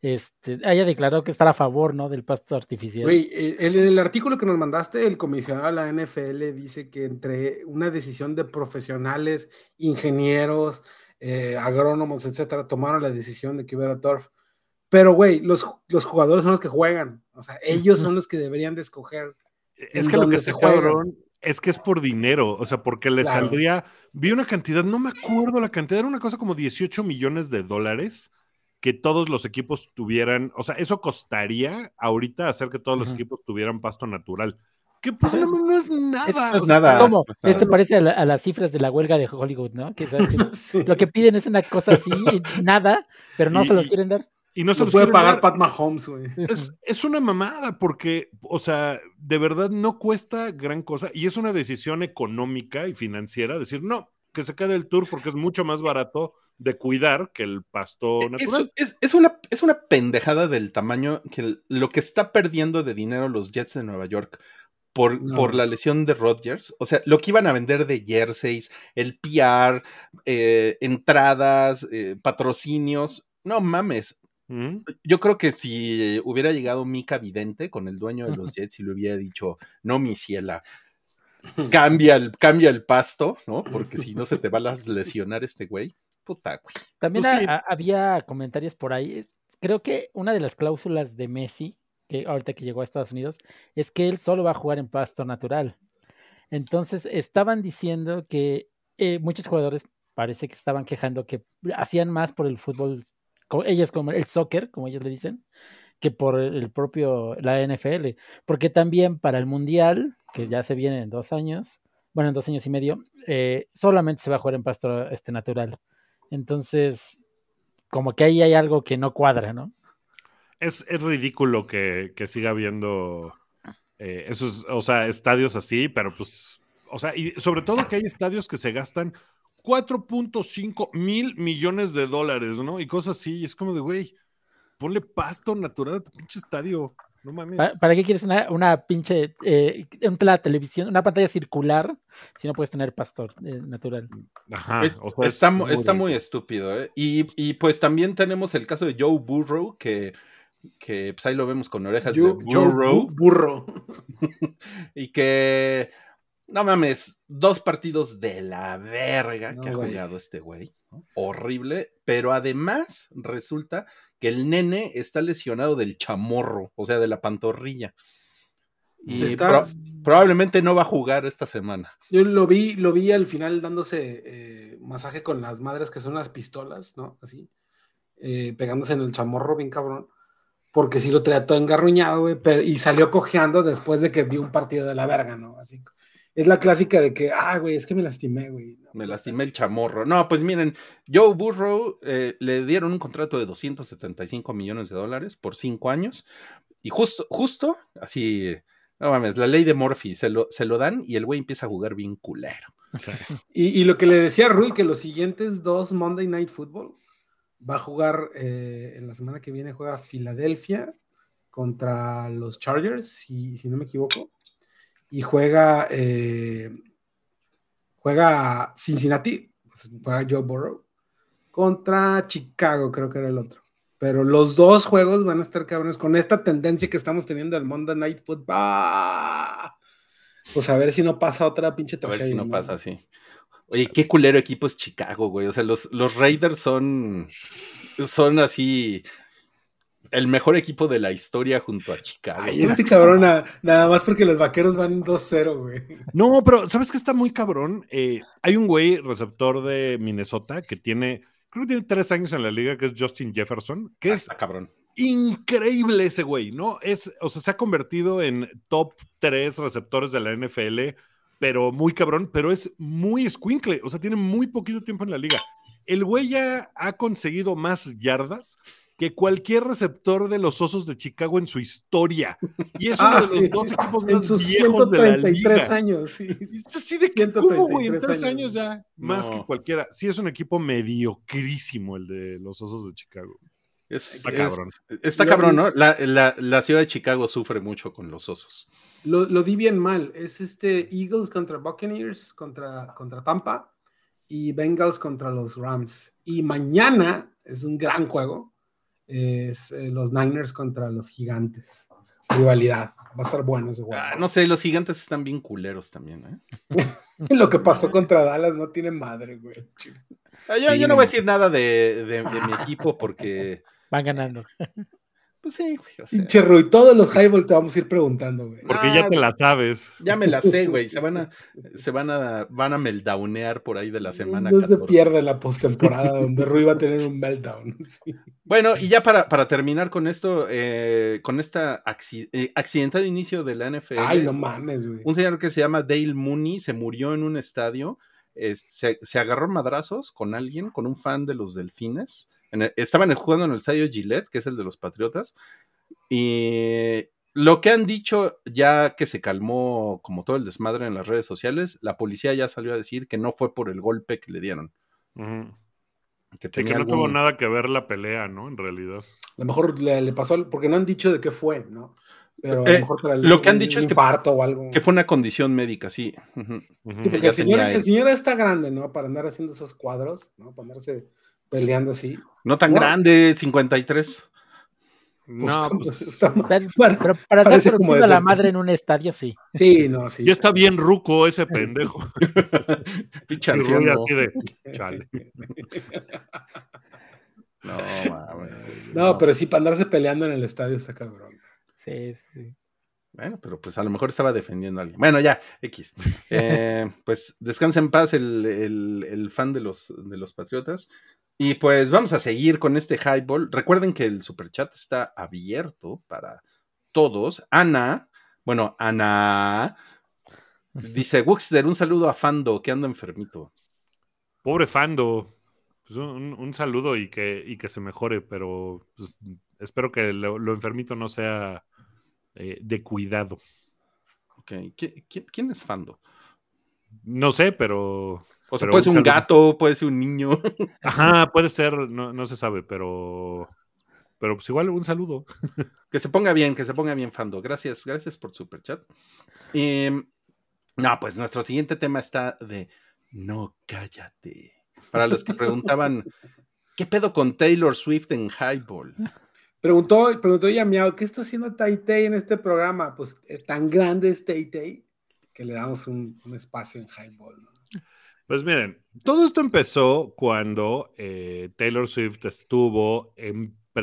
Speaker 3: este, haya declarado que está a favor, ¿no? Del pasto artificial.
Speaker 4: Güey, eh, en el artículo que nos mandaste, el comisionado de la NFL dice que entre una decisión de profesionales, ingenieros, eh, agrónomos, etcétera, tomaron la decisión de que hubiera turf. Pero, güey, los, los jugadores son los que juegan. O sea, ellos son los que deberían de escoger.
Speaker 2: Es que lo que se juegan es que es por dinero, o sea, porque le saldría, vi una cantidad, no me acuerdo la cantidad, era una cosa como 18 millones de dólares que todos los equipos tuvieran, o sea, eso costaría ahorita hacer que todos los equipos tuvieran pasto natural. Que pues no, es nada.
Speaker 3: Es, nada. como, esto parece a, las cifras de la huelga de Hollywood, ¿no? Que, lo que piden es una cosa así, nada, pero no se lo quieren dar.
Speaker 2: Y no se
Speaker 4: lo puede pagar Pat Mahomes, güey.
Speaker 2: Es, es, una mamada porque, o sea, de verdad no cuesta gran cosa y es una decisión económica y financiera decir, no, que se quede el tour porque es mucho más barato de cuidar que el pasto e, natural.
Speaker 1: Es, una, es una pendejada del tamaño que lo que está perdiendo de dinero los Jets de Nueva York por, por, la lesión de Rodgers. O sea, lo que iban a vender de jerseys, el PR, eh, entradas, eh, patrocinios. No mames. Mm. Yo creo que si hubiera llegado Mika Vidente con el dueño de los Jets y le hubiera dicho, no, mi ciela, cambia el, cambia el pasto, ¿no? Porque si no se te va a lesionar este güey.
Speaker 3: También pues había comentarios por ahí. Creo que una de las cláusulas de Messi, que ahorita que llegó a Estados Unidos, es que él solo va a jugar en pasto natural. Entonces estaban diciendo que eh, muchos jugadores parece que estaban quejando que hacían más por el fútbol, ellos como el soccer, como ellos le dicen, que por el propio la NFL, porque también para el mundial, que ya se viene en dos años, bueno, en dos años y medio, eh, solamente se va a jugar en pasto este natural. Entonces, como que ahí hay algo que no cuadra, ¿no?
Speaker 2: Es, ridículo que, siga habiendo eh, esos, o sea, estadios así, pero pues, o sea, y sobre todo que hay estadios que se gastan 4.5 mil millones de dólares, ¿no? Y cosas así, y es como de, güey, ponle pasto natural a tu pinche estadio. No mames.
Speaker 3: ¿Para, qué quieres una, una pinche eh, una televisión, una pantalla circular si no puedes tener pastor eh, natural?
Speaker 1: Ajá. está, muy, estúpido, ¿eh? Y, pues también tenemos el caso de Joe Burrow, que, que pues ahí lo vemos con orejas de
Speaker 4: Burrow. burro.
Speaker 1: y que, no mames, dos partidos de la verga que ha jugado este güey. Horrible, pero además resulta que el nene está lesionado del chamorro, o sea, de la pantorrilla. Y probablemente no va a jugar esta semana.
Speaker 4: Yo lo vi, lo vi al final dándose eh, masaje con las madres que son las pistolas, ¿no? Así, eh, pegándose en el chamorro, bien cabrón. Porque sí lo traía todo engarruñado, güey, y salió cojeando después de que dio un partido de la verga, ¿no? Así es la clásica de que, ah, güey, es que me lastimé, güey.
Speaker 1: me lastimé el chamorro. No, pues miren, Joe Burrow eh, le dieron un contrato de 275 millones de dólares por cinco años. Y justo, justo, así, no mames, la ley de Murphy, se lo, se lo dan y el güey empieza a jugar bien culero.
Speaker 4: y, lo que le decía a Rui, que los siguientes dos Monday Night Football va a jugar eh, en la semana que viene, juega Filadelfia contra los Chargers, si, si no me equivoco y juega, eh, juega Cincinnati, juega Joe Burrow, contra Chicago, creo que era el otro. Pero los dos juegos van a estar cabrones con esta tendencia que estamos teniendo el Monday Night Football. Pues a ver si no pasa otra pinche
Speaker 1: tragedia. A ver si no pasa así. Oye, qué culero equipo es Chicago, güey. O sea, los, los Raiders son, son así el mejor equipo de la historia junto a Chicago.
Speaker 4: Ay, este cabrón, nada, más porque los vaqueros van 2-0, güey.
Speaker 2: No, pero ¿sabes qué está muy cabrón? Eh, hay un güey receptor de Minnesota que tiene, creo que tiene tres años en la liga, que es Justin Jefferson, que
Speaker 1: Ah,
Speaker 2: es
Speaker 1: está cabrón.
Speaker 2: increíble ese güey, ¿no? Es, o sea, se ha convertido en top tres receptores de la NFL, pero muy cabrón, pero es muy escuincle, o sea, tiene muy poquito tiempo en la liga. El güey ya ha conseguido más yardas que cualquier receptor de los Osos de Chicago en su historia. Y es uno
Speaker 4: Ah,
Speaker 2: de los
Speaker 4: sí.
Speaker 2: dos equipos
Speaker 4: En
Speaker 2: más
Speaker 4: sus
Speaker 2: viejos de la
Speaker 4: 133
Speaker 2: liga.
Speaker 4: años, sí.
Speaker 2: Es así de que, ¿cómo, güey? En
Speaker 4: 133
Speaker 2: tres
Speaker 4: años.
Speaker 2: ya, más
Speaker 1: No.
Speaker 2: que cualquiera. Sí, es un equipo mediocrísimo el de los Osos de Chicago.
Speaker 1: Es-
Speaker 2: Está
Speaker 1: es-
Speaker 2: cabrón.
Speaker 1: está
Speaker 4: Lo-
Speaker 1: cabrón, ¿no? La, la- la ciudad de Chicago sufre mucho con los osos.
Speaker 4: Lo, lo di bien mal. Es este Eagles contra Buccaneers, contra, contra Tampa, y Bengals contra los Rams. Y mañana es un gran juego. Es eh, los Niners contra los Gigantes. Rivalidad. Va a estar bueno ese juego.
Speaker 1: Ah, no sé, los gigantes están bien culeros también, ¿eh?
Speaker 4: Lo que pasó contra Dallas no tiene madre, güey.
Speaker 1: Ah, yo,
Speaker 2: Sí,
Speaker 1: yo no
Speaker 2: no.
Speaker 1: voy a decir nada de, de- de mi equipo porque,
Speaker 3: Van ganando.
Speaker 1: Pues sí, güey, o sea,
Speaker 4: Pinche Rui, todos los highball te vamos a ir preguntando, güey.
Speaker 2: Porque
Speaker 1: Ah,
Speaker 2: ya te la sabes.
Speaker 1: ya me la sé, güey. Se van a, se van a, van a meldownear por ahí de la semana.
Speaker 4: No se
Speaker 1: 14.
Speaker 4: pierde la postemporada donde Rui va a tener un meltdown. Sí.
Speaker 1: Bueno, y ya para, para terminar con esto, eh, con esta acci- eh, accidentado inicio de la NFL.
Speaker 4: Ay, no mames, güey.
Speaker 1: Un señor que se llama Dale Mooney se murió en un estadio. es- se, se agarró madrazos con alguien, con un fan de los delfines. En el- estaban jugando en el estadio Gillette, que es el de los Patriotas. Y lo que han dicho, ya que se calmó como todo el desmadre en las redes sociales, la policía ya salió a decir que no fue por el golpe que le dieron. Que,
Speaker 2: Sí,
Speaker 1: tenía
Speaker 2: que no tuvo nada que ver la pelea, ¿no? En realidad.
Speaker 4: A lo mejor le, le pasó, al- porque no han dicho de qué fue, ¿no? Pero a
Speaker 1: Eh,
Speaker 4: lo mejor para el-
Speaker 1: lo que han dicho
Speaker 4: un
Speaker 1: es que-
Speaker 4: o algo.
Speaker 1: que fue una condición médica, sí.
Speaker 4: Sí,
Speaker 1: que
Speaker 4: porque el señor, el señor está grande, ¿no? Para andar haciendo esos cuadros, ¿no? Para andarse peleando así.
Speaker 1: No tan
Speaker 4: Wow.
Speaker 1: grande, 53.
Speaker 2: No,
Speaker 4: Pues,
Speaker 2: pues,
Speaker 3: Pero, para dar
Speaker 4: parece como
Speaker 3: a la madre en un estadio, sí.
Speaker 4: sí, no, sí.
Speaker 2: ya está bien ruco ese pendejo. Así de, chale.
Speaker 1: No, mames.
Speaker 4: No, pero sí, para andarse peleando en el estadio está cabrón.
Speaker 3: Sí, sí.
Speaker 1: Bueno, pero pues a lo mejor estaba defendiendo a alguien. Bueno, ya, X. Eh, pues descansa en paz el, el- el fan de los, de los Patriotas. Y pues vamos a seguir con este highball. Recuerden que el superchat está abierto para todos. Ana, bueno, Ana dice: Wuxter, un saludo a Fando que anda enfermito.
Speaker 2: Pobre Fando. Pues un, un saludo y que, y que se mejore, pero pues, espero que lo, lo enfermito no sea eh, de cuidado.
Speaker 1: Ok, ¿qui- qui- ¿Quién es Fando?
Speaker 2: No sé, pero.
Speaker 1: O sea,
Speaker 2: pero
Speaker 1: puede ser un gato, puede ser un niño.
Speaker 2: Ajá, puede ser, no, no se sabe, pero. Pero pues igual un saludo.
Speaker 1: Que se ponga bien, que se ponga bien, Fando. Gracias, gracias por super chat. no, pues nuestro siguiente tema está de no cállate. Para los que preguntaban, ¿qué pedo con Taylor Swift en Highball?
Speaker 4: Preguntó, preguntó Yamiao, ¿qué está haciendo Taitei en este programa? Pues es tan grande es Taitei que le damos un, un espacio en Highball. ¿no?
Speaker 2: Pues miren, todo esto empezó cuando eh, Taylor Swift estuvo,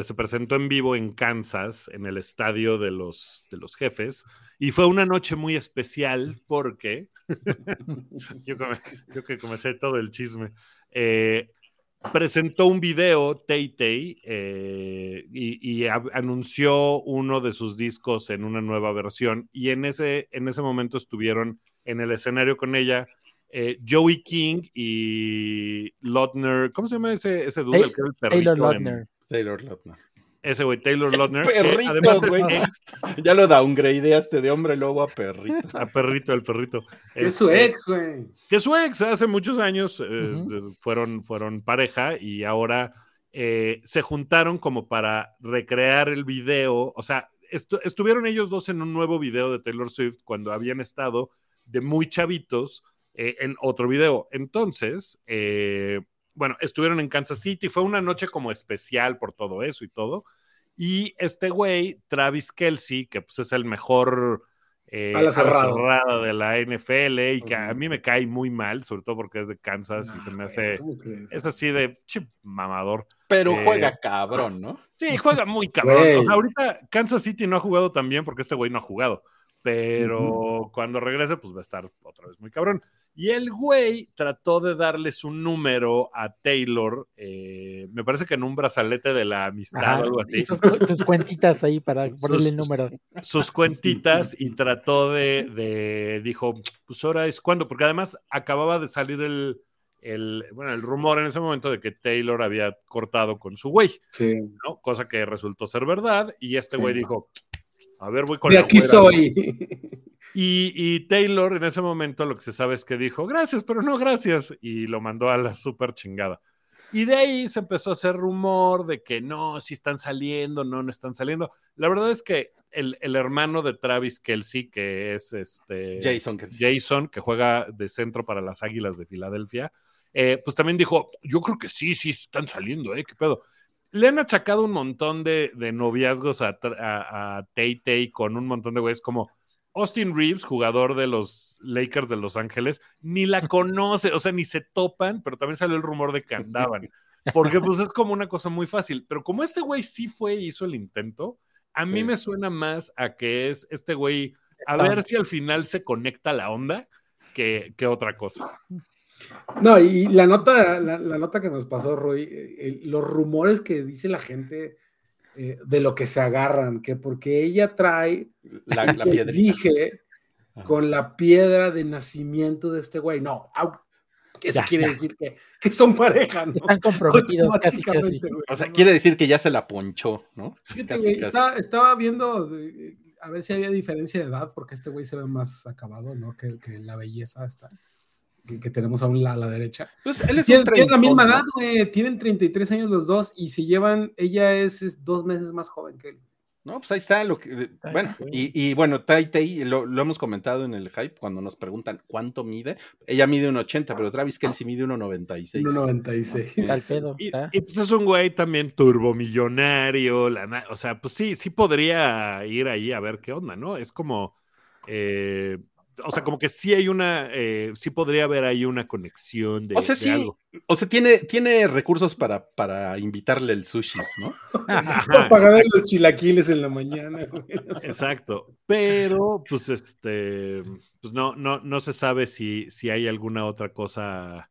Speaker 2: se presentó en vivo en Kansas, en el estadio de los, de los jefes, y fue una noche muy especial porque, yo, come- yo que comencé todo el chisme, eh, presentó un video, Tay Tay, eh, y, anunció uno de sus discos en una nueva versión, y en ese, en ese momento estuvieron en el escenario con ella eh, Joey King y Lautner, ¿cómo se llama ese, ese dude?
Speaker 3: Tay-
Speaker 2: El que era el perrito
Speaker 3: Taylor
Speaker 2: en-
Speaker 3: Lautner.
Speaker 1: Taylor Lautner.
Speaker 2: ese güey, Taylor
Speaker 1: Perrito,
Speaker 2: además
Speaker 1: güey.
Speaker 2: ex-
Speaker 1: Ya lo downgradeaste de hombre lobo a perrito.
Speaker 2: a perrito, el perrito.
Speaker 4: Que es su
Speaker 2: Este,
Speaker 4: ex, güey.
Speaker 2: que su ex hace muchos años eh, fueron, fueron pareja y ahora eh, se juntaron como para recrear el video. O sea, estu- estuvieron ellos dos en un nuevo video de Taylor Swift cuando habían estado de muy chavitos eh, en otro video. Entonces, eh, bueno, estuvieron en Kansas City. Fue una noche como especial por todo eso y todo. Y este güey, Travis Kelsey, que pues es el mejor eh, a la cerrada de la NFL y que a mí me cae muy mal, sobre todo porque es de Kansas y se me hace. Es así de chip mamador.
Speaker 1: Pero eh, juega cabrón, ¿no?
Speaker 2: Sí, juega muy cabrón. ahorita Kansas City no ha jugado tan bien porque este güey no ha jugado. Pero cuando regrese, pues va a estar otra vez muy cabrón. Y el güey trató de darles un número a Taylor, eh, me parece que en un brazalete de la amistad o algo así.
Speaker 3: Sus, cuentitas ahí para ponerle el número.
Speaker 2: Sus cuentitas y trató de, dijo, pues ahora es cuando, porque además acababa de salir el, el, bueno, el rumor en ese momento de que Taylor había cortado con su güey, sí. ¿no? Cosa que resultó ser verdad y este güey dijo, a ver, voy con
Speaker 4: De aquí soy.
Speaker 2: Y, Taylor en ese momento lo que se sabe es que dijo, gracias, pero no gracias, y lo mandó a la super chingada. Y de ahí se empezó a hacer rumor de que no, si están saliendo, no, no están saliendo. La verdad es que el, hermano de Travis Kelsey, que es este
Speaker 1: Jason,
Speaker 2: Jason, que juega de centro para las Águilas de Filadelfia, eh, pues también dijo, yo creo que sí, sí están saliendo, ¿eh? ¿Qué pedo? Le han achacado un montón de, noviazgos a, a, a Tay Tay con un montón de güeyes como Austin Reeves, jugador de los Lakers de Los Ángeles, ni la conoce, o sea, ni se topan, pero también salió el rumor de que andaban. Porque pues es como una cosa muy fácil. Pero como este güey sí fue y hizo el intento, a mí me suena más a que es este güey, a ver si al final se conecta la onda que, que otra cosa.
Speaker 4: No, y la nota, la, nota que nos pasó, Roy, eh, los rumores que dice la gente eh, de lo que se agarran, que porque ella trae la, la dije con la piedra de nacimiento de este güey. No, eso quiere decir que, que, son pareja, ¿no?
Speaker 3: Están comprometidos casi,
Speaker 1: O sea, quiere decir que ya se la ponchó, ¿no?
Speaker 4: Estaba, viendo a ver si había diferencia de edad, porque este güey se ve más acabado, ¿no? Que, que la belleza está que, tenemos a, un, a la derecha.
Speaker 1: Pues él es
Speaker 4: tienen, la misma edad, güey. Tienen 33 años los dos y se llevan, ella es, dos meses más joven que él.
Speaker 1: No, pues ahí está lo que. Bueno, y, bueno, Tai Tai, lo, hemos comentado en el hype cuando nos preguntan cuánto mide. Ella mide un 80, pero Travis Kelsey mide
Speaker 4: 1,96. 1,96.
Speaker 2: Y, y, pues es un güey también turbomillonario. La, o sea, pues sí, sí podría ir ahí a ver qué onda, ¿no? Es como. Eh, o sea, como que sí hay una, eh, sí podría haber ahí una conexión de,
Speaker 1: o sea, sí, O sea, tiene, tiene recursos para, para invitarle el sushi, ¿no?
Speaker 4: para pagar los chilaquiles en la mañana.
Speaker 2: Exacto. Pero, pues, este, pues no, no, no se sabe si, si hay alguna otra cosa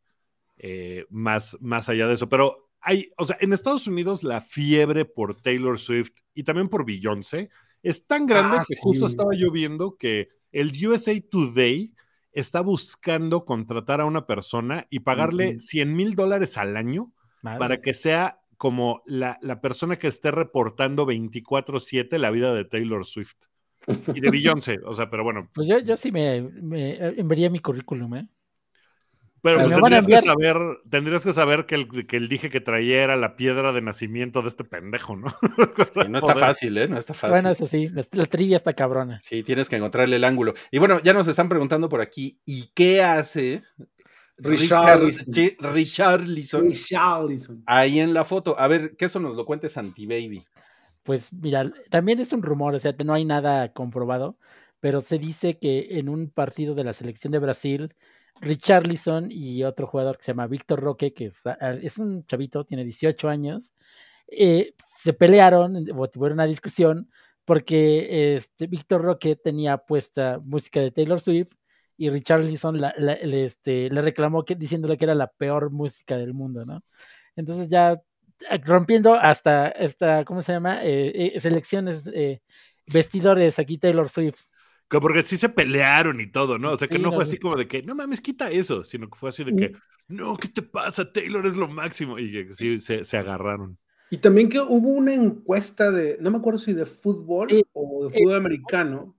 Speaker 2: eh, más, más allá de eso. Pero hay, o sea, en Estados Unidos la fiebre por Taylor Swift y también por Beyoncé es tan grande ah, que justo estaba yo viendo que el USA Today está buscando contratar a una persona y pagarle 100 mil dólares al año para que sea como la, persona que esté reportando 24/7 la vida de Taylor Swift y de Beyoncé. O sea, pero bueno.
Speaker 3: Pues yo, yo sí me, me enviaría mi currículum, ¿eh?
Speaker 2: Pero pues tendrías, que saber, tendrías que saber que el, que el dije que traía era la piedra de nacimiento de este pendejo, ¿no?
Speaker 1: no está fácil, ¿eh? No está fácil.
Speaker 3: Bueno, eso sí, la, trilla está cabrona.
Speaker 1: Sí, tienes que encontrarle el ángulo. Y bueno, ya nos están preguntando por aquí, ¿y qué hace Richard, Richard, ahí en la foto? A ver, que eso nos lo cuente Santi Baby.
Speaker 3: Pues mira, también es un rumor, o sea, no hay nada comprobado, pero se dice que en un partido de la selección de Brasil Richarlison y otro jugador que se llama Víctor Roque, que es, un chavito, tiene 18 años, eh, se pelearon o tuvieron una discusión porque este, Víctor Roque tenía puesta música de Taylor Swift y Richarlison le, este, le reclamó que, diciéndole que era la peor música del mundo, ¿no? Entonces ya eh, rompiendo hasta, esta, ¿cómo se llama? Eh, selecciones, vestidores aquí Taylor Swift
Speaker 2: porque sí se pelearon y todo, ¿no? O sea, que no fue así como de que, no mames, quita eso, sino que fue así de que, no, ¿qué te pasa? Taylor es lo máximo. Y que sí, se, agarraron.
Speaker 4: Y también que hubo una encuesta de, no me acuerdo si de fútbol o de fútbol americano.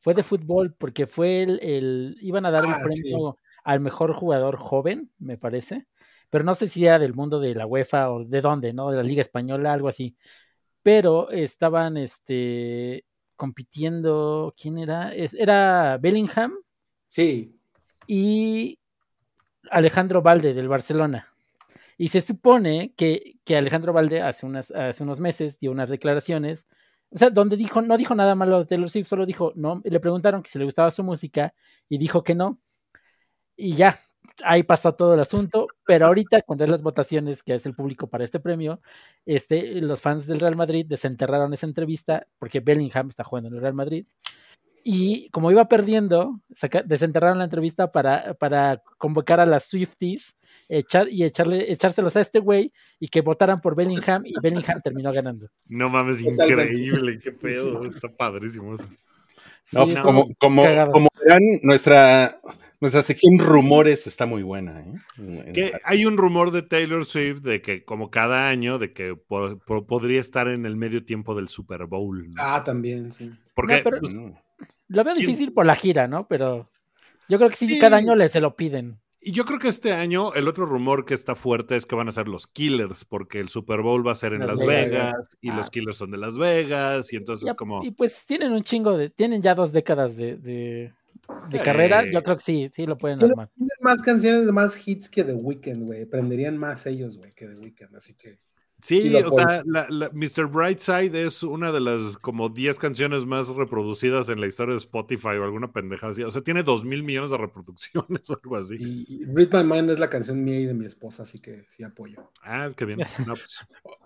Speaker 3: fue de fútbol porque fue el, iban a dar un ah, premio al mejor jugador joven, me parece, pero no sé si era del mundo de la UEFA o de dónde, ¿no? De la Liga Española, algo así. Pero estaban, este, compitiendo, ¿quién era? era Bellingham.
Speaker 4: Sí.
Speaker 3: Y Alejandro Valde del Barcelona. Y se supone que, que Alejandro Valde hace, unas, hace unos meses dio unas declaraciones o sea, donde dijo, no dijo nada malo de Taylor Swift, solo dijo, no, le preguntaron que si le gustaba su música y dijo que no. Y ya, ahí pasó todo el asunto, pero ahorita cuando es las votaciones, que es el público para este premio, este, los fans del Real Madrid desenterraron esa entrevista porque Bellingham está jugando en el Real Madrid. Y como iba perdiendo, desenterraron la entrevista para, para convocar a las Swifties echar, y echarle, echárselos a este güey y que votaran por Bellingham y Bellingham terminó ganando.
Speaker 2: No mames, increíble, qué pedo, está padrísimo.
Speaker 1: No, pues como, como, como verán, nuestra, nuestra sección rumores está muy buena. ¿eh?
Speaker 2: Que hay un rumor de Taylor Swift de que como cada año, de que podría estar en el medio tiempo del Super Bowl.
Speaker 4: Ah, también, sí.
Speaker 2: Porque
Speaker 3: pues, lo veo difícil por la gira, ¿no? Pero yo creo que sí, cada año le se lo piden.
Speaker 2: Y yo creo que este año el otro rumor que está fuerte es que van a ser los Killers, porque el Super Bowl va a ser en Las, Vegas, y los. Killers son de Las Vegas, y entonces como...
Speaker 3: Y pues tienen un chingo de... Tienen ya dos décadas de, de, carrera, yo creo que sí, sí lo pueden armar.
Speaker 4: Tienen más canciones, más hits que The Weeknd, güey. Prenderían más ellos, güey, que The Weeknd, así que...
Speaker 2: Sí, o sea, la, Mr. Brightside es una de las como 10 canciones más reproducidas en la historia de Spotify o alguna pendeja así. O sea, tiene 2 mil millones de reproducciones o algo así.
Speaker 4: Y, Read My Mind es la canción mía y de mi esposa, así que sí apoyo.
Speaker 2: Ah, qué bien. Pues.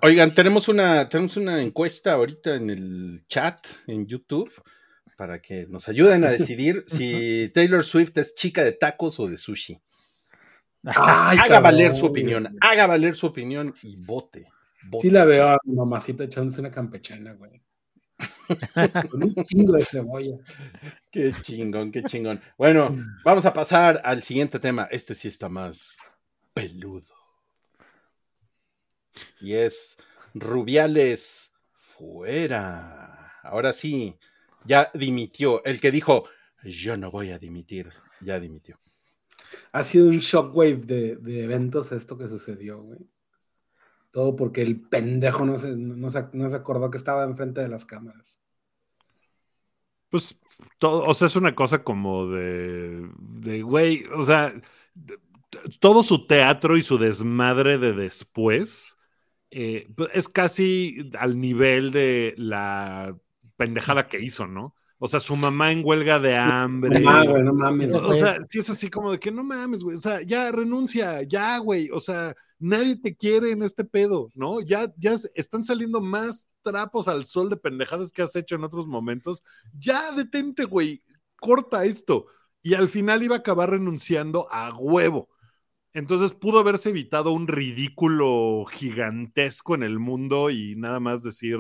Speaker 1: Oigan, tenemos una, tenemos una encuesta ahorita en el chat en YouTube para que nos ayuden a decidir si Taylor Swift es chica de tacos o de sushi. haga valer su opinión, haga valer su opinión y vote.
Speaker 4: Sí la veo a mi mamacita echándose una campechana, güey. Con un chingo de cebolla.
Speaker 1: Qué chingón, qué chingón. Bueno, vamos a pasar al siguiente tema. Este sí está más peludo. Y es Rubiales fuera. Ahora sí, ya dimitió. El que dijo, yo no voy a dimitir, ya dimitió.
Speaker 4: Ha sido un shockwave de, de eventos esto que sucedió, güey. Todo porque el pendejo no se, no se, acordó que estaba enfrente de las cámaras.
Speaker 2: Pues, todo, o sea, es una cosa como de, de güey, o sea, todo su teatro y su desmadre de después eh, pues, es casi al nivel de la pendejada que hizo, ¿no? O sea, su mamá en huelga de hambre.
Speaker 4: No, no mames.
Speaker 2: O, sea, sí es así como de que no mames, güey. O sea, ya renuncia, ya, güey. O sea, nadie te quiere en este pedo, ¿no? Ya, ya están saliendo más trapos al sol de pendejadas que has hecho en otros momentos. Ya detente, güey. Corta esto. Y al final iba a acabar renunciando a huevo. Entonces pudo haberse evitado un ridículo gigantesco en el mundo y nada más decir.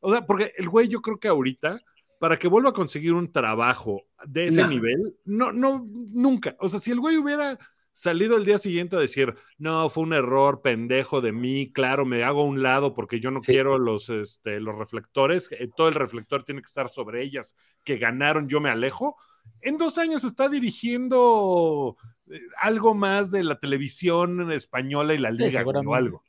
Speaker 2: O sea, porque el güey, yo creo que ahorita para que vuelva a conseguir un trabajo de ese nivel, no, no, nunca. O sea, si el güey hubiera salido el día siguiente a decir, no, fue un error pendejo de mí, claro, me hago a un lado porque yo no quiero los, este, los reflectores, eh, todo el reflector tiene que estar sobre ellas, que ganaron, yo me alejo. En dos años está dirigiendo eh, algo más de la televisión española y la liga o algo.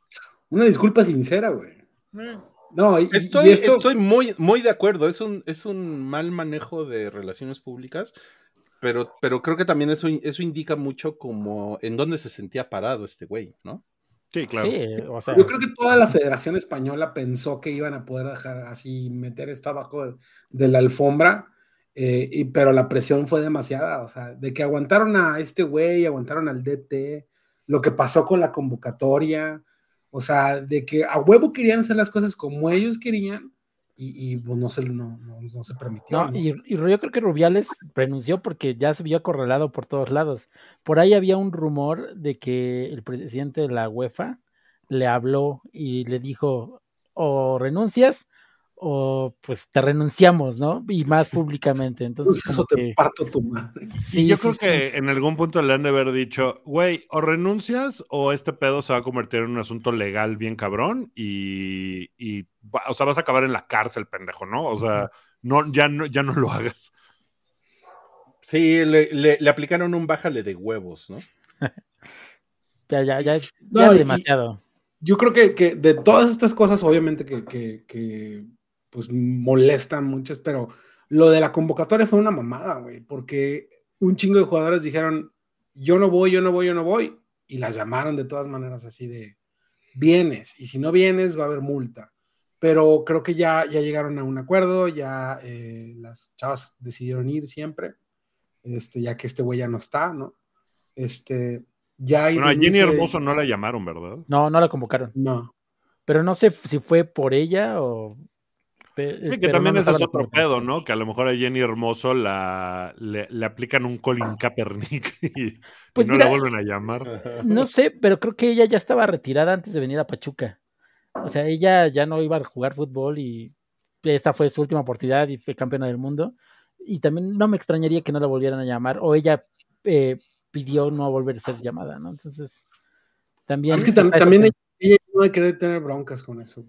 Speaker 4: Una disculpa sincera, güey. Eh.
Speaker 1: No, estoy, estoy muy, muy de acuerdo. Es un, es un mal manejo de relaciones públicas, pero, pero creo que también eso, eso indica mucho como en dónde se sentía parado este güey, ¿no?
Speaker 2: Sí, claro.
Speaker 4: Yo creo que toda la Federación Española pensó que iban a poder dejar así, meter esto abajo de, la alfombra, eh, y, pero la presión fue demasiada. O sea, de que aguantaron a este güey, aguantaron al DT, lo que pasó con la convocatoria, o sea, de que a huevo querían hacer las cosas como ellos querían y, pues no se, no, se permitió.
Speaker 3: Y, yo creo que Rubiales renunció porque ya se vio acorralado por todos lados. Por ahí había un rumor de que el presidente de la UEFA le habló y le dijo, o renuncias o pues te renunciamos, ¿no? Y más públicamente. Entonces,
Speaker 4: eso te parto tu madre.
Speaker 2: Sí, yo creo que en algún punto le han de haber dicho, güey, o renuncias o este pedo se va a convertir en un asunto legal bien cabrón y, o sea, vas a acabar en la cárcel, pendejo, ¿no? O sea, no, ya no, ya no lo hagas.
Speaker 1: Sí, le, aplicaron un bájale de huevos, ¿no?
Speaker 3: ya, ya, ya, ya demasiado.
Speaker 4: yo creo que, de todas estas cosas, obviamente que pues molestan muchas, pero lo de la convocatoria fue una mamada, güey, porque un chingo de jugadores dijeron, yo no voy, yo no voy, yo no voy, y las llamaron de todas maneras así de, vienes, y si no vienes va a haber multa. pero creo que ya, ya llegaron a un acuerdo, ya eh, las chavas decidieron ir siempre, este, ya que este güey ya no está, ¿no? Este, ya
Speaker 2: hay... Bueno, a Jenny Hermoso no la llamaron, ¿verdad?
Speaker 3: No, no la convocaron.
Speaker 4: No.
Speaker 3: Pero no sé si fue por ella o
Speaker 2: Sí, que también ese es otro pedo, ¿no? Que a lo mejor a Jenny Hermoso la, le, aplican un Colin Kaepernick y, pues no la vuelven a llamar.
Speaker 3: No sé, pero creo que ella ya estaba retirada antes de venir a Pachuca. O sea, ella ya no iba a jugar fútbol y esta fue su última oportunidad y fue campeona del mundo. Y también no me extrañaría que no la volvieran a llamar o ella eh, pidió no volver a ser llamada, ¿no? Entonces, también...
Speaker 4: Es que también ella, no hay que querer tener broncas con eso.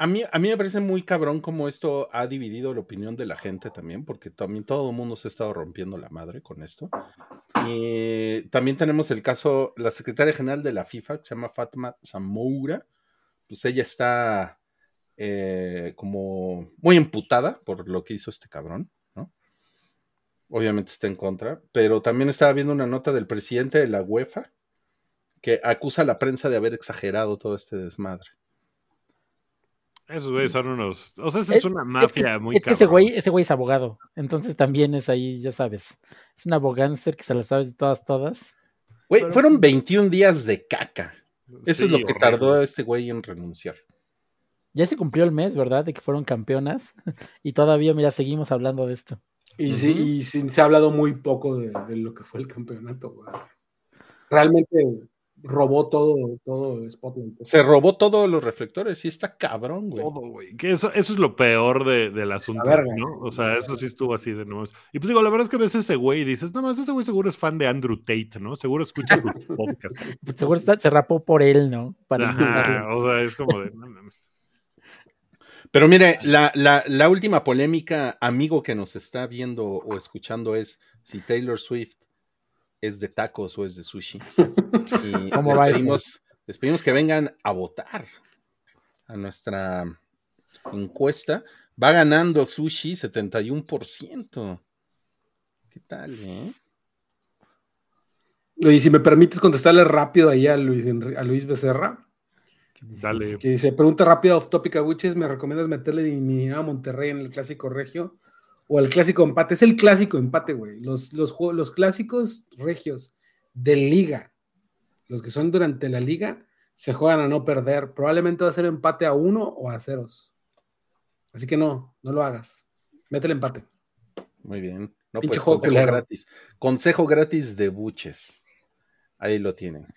Speaker 1: A mí, a mí me parece muy cabrón cómo esto ha dividido la opinión de la gente también, porque también todo el mundo se ha estado rompiendo la madre con esto. Y también tenemos el caso, la secretaria general de la FIFA, que se llama Fatma Zamoura, pues ella está eh, como muy emputada por lo que hizo este cabrón, ¿no? Obviamente está en contra, pero también estaba viendo una nota del presidente de la UEFA que acusa a la prensa de haber exagerado todo este desmadre.
Speaker 2: Esos güeyes son unos. O sea, es, una mafia muy
Speaker 3: Es que ese güey, ese güey es abogado. Entonces también es ahí, ya sabes. Es un abogánster que se la sabes de todas, todas.
Speaker 1: Güey, fueron 21 días de caca. Eso es lo que tardó este güey en renunciar.
Speaker 3: Ya se cumplió el mes, ¿verdad? De que fueron campeonas. Y todavía, mira, seguimos hablando de esto.
Speaker 4: Y sí, se ha hablado muy poco de, de lo que fue el campeonato. Güey. Realmente robó todo, todo Spotlight.
Speaker 1: Se robó todos los reflectores, y está cabrón, güey.
Speaker 2: Todo, güey. Que eso, eso es lo peor de, del asunto, ¿no? O sea, eso sí estuvo así de nuevo. Y pues digo, la verdad es que ves ese güey y dices, no más, ese güey seguro es fan de Andrew Tate, ¿no? Seguro escucha el podcast.
Speaker 3: seguro está, se rapó por él, ¿no?
Speaker 2: Para o sea, es como de,
Speaker 1: Pero mire, la, la, la última polémica, amigo que nos está viendo o escuchando es si Taylor Swift es de tacos o es de sushi. Y ¿Cómo les, pedimos, les pedimos que vengan a votar a nuestra encuesta. Va ganando sushi 71%. ¿Qué tal, eh?
Speaker 4: Y si me permites contestarle rápido ahí a Luis, a Luis Becerra.
Speaker 2: Dale.
Speaker 4: Que dice, pregunta rápida off topic a Buches, ¿me recomiendas meterle mi a Monterrey en el clásico regio? O el clásico empate. Es el clásico empate, güey. Los, los, los clásicos regios de liga, los que son durante la liga, se juegan a no perder. Probablemente va a ser empate a uno o a ceros. Así que no, no lo hagas. Mete el empate.
Speaker 1: Muy bien. No, pues, consejo gratis. Consejo gratis de buches. Ahí lo tienen.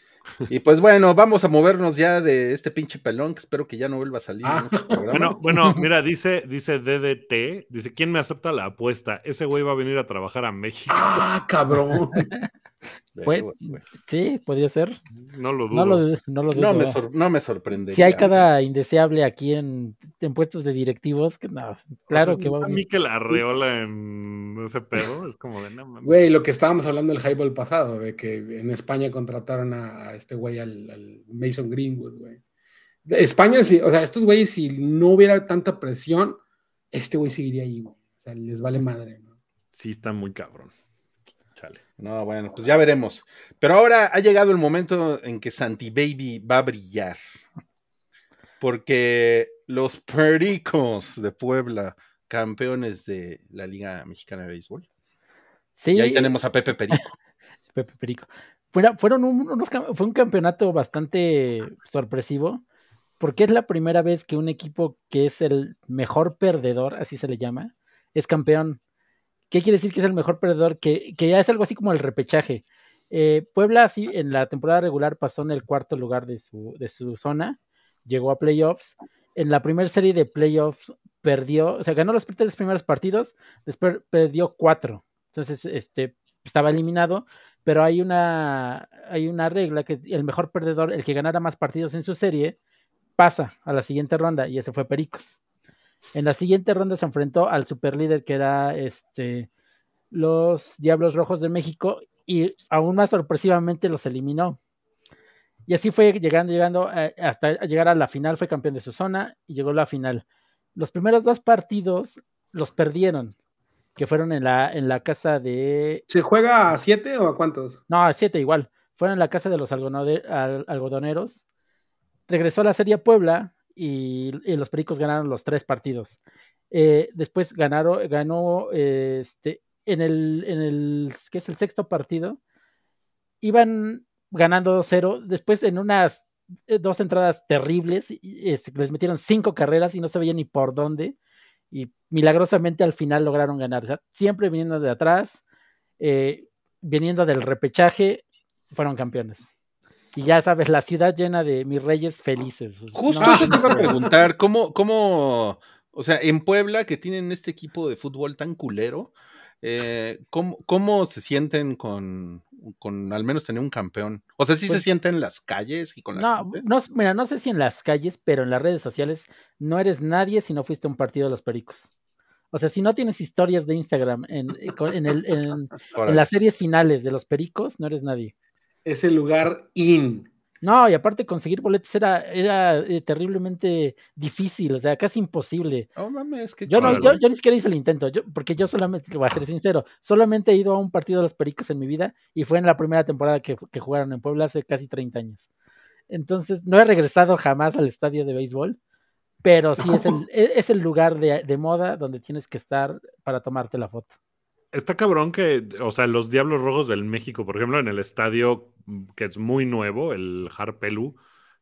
Speaker 1: Y pues bueno, vamos a movernos ya de este pinche pelón que espero que ya no vuelva a salir en este
Speaker 2: programa. Bueno, bueno, mira, dice, dice DDT, dice, ¿quién me acepta la apuesta? Ese güey va a venir a trabajar a México.
Speaker 4: Ah, cabrón.
Speaker 3: sí, podría ser.
Speaker 2: No lo dudo.
Speaker 3: No, lo, no,
Speaker 1: no, me, no me, sorprende.
Speaker 3: Si hay cada indeseable aquí en, en, puestos de directivos, que no, claro que va
Speaker 2: a mí que la arreola en ese pedo, es como de no
Speaker 4: Güey, lo que estábamos hablando del highball pasado, de que en España contrataron a, este güey, al, Mason Greenwood, güey. España, sí, o sea, estos güeyes, si no hubiera tanta presión, este güey seguiría ahí, güey. O sea, les vale madre, ¿no?
Speaker 2: Sí, está muy cabrón.
Speaker 1: No, bueno, pues ya veremos. Pero ahora ha llegado el momento en que Santi Baby va a brillar. Porque los Pericos de Puebla, campeones de la Liga Mexicana de Béisbol. Sí. Y ahí tenemos a Pepe Perico.
Speaker 3: Pepe Perico. fueron unos, fue un campeonato bastante sorpresivo, porque es la primera vez que un equipo que es el mejor perdedor, así se le llama, es campeón. ¿Qué quiere decir que es el mejor perdedor? Que, ya es algo así como el repechaje. Eh, Puebla, sí, en la temporada regular pasó en el cuarto lugar de su, de su zona, llegó a playoffs. En la primera serie de playoffs perdió, o sea, ganó los tres primeros partidos, después perdió cuatro. Entonces, este, estaba eliminado, pero hay una, hay una regla que el mejor perdedor, el que ganara más partidos en su serie, pasa a la siguiente ronda y ese fue Pericos. En la siguiente ronda se enfrentó al superlíder que era este, los Diablos Rojos de México y aún más sorpresivamente los eliminó. Y así fue llegando, llegando eh, hasta llegar a la final, fue campeón de su zona y llegó a la final. Los primeros dos partidos los perdieron, que fueron en la, en la casa de...
Speaker 4: ¿Se juega a siete o a cuántos?
Speaker 3: No, a siete igual. Fueron en la casa de los algodoneros. Regresó a la Serie Puebla y, los Pericos ganaron los tres partidos. Eh, después ganaron, ganó este, en el, en el, ¿qué es el sexto partido? Iban ganando 2-0. Después en unas eh, dos entradas terribles, este, les metieron cinco carreras y no se veía ni por dónde. Y milagrosamente al final lograron ganar. siempre viniendo de atrás, eh, viniendo del repechaje, fueron campeones. Y ya sabes, la ciudad llena de mis reyes felices.
Speaker 1: Justo eso te iba a preguntar, ¿cómo, cómo, o sea, en Puebla que tienen este equipo de fútbol tan culero, eh, ¿cómo, se sienten con, con, al menos tener un campeón? O sea, ¿sí se pues sienten en las calles y con la
Speaker 3: no, No, mira, no sé si en las calles, pero en las redes sociales no eres nadie si no fuiste a un partido de los Pericos. O sea, si no tienes historias de Instagram en, eh, en, el, en, en las series finales de los Pericos, no eres nadie.
Speaker 4: Es el lugar in.
Speaker 3: No, y aparte conseguir boletos era, era eh, terriblemente difícil, o sea, casi imposible.
Speaker 1: Oh, mames,
Speaker 3: yo, no, yo, yo, ni siquiera hice el intento, yo, porque yo solamente, voy a ser sincero, solamente he ido a un partido de los Pericos en mi vida y fue en la primera temporada que, que jugaron en Puebla hace casi 30 años. Entonces, no he regresado jamás al estadio de béisbol, pero sí es el, e, es el lugar de, de moda donde tienes que estar para tomarte la foto.
Speaker 2: Está cabrón que, o sea, los Diablos Rojos del México, por ejemplo, en el estadio mm, que es muy nuevo, el Harpelu,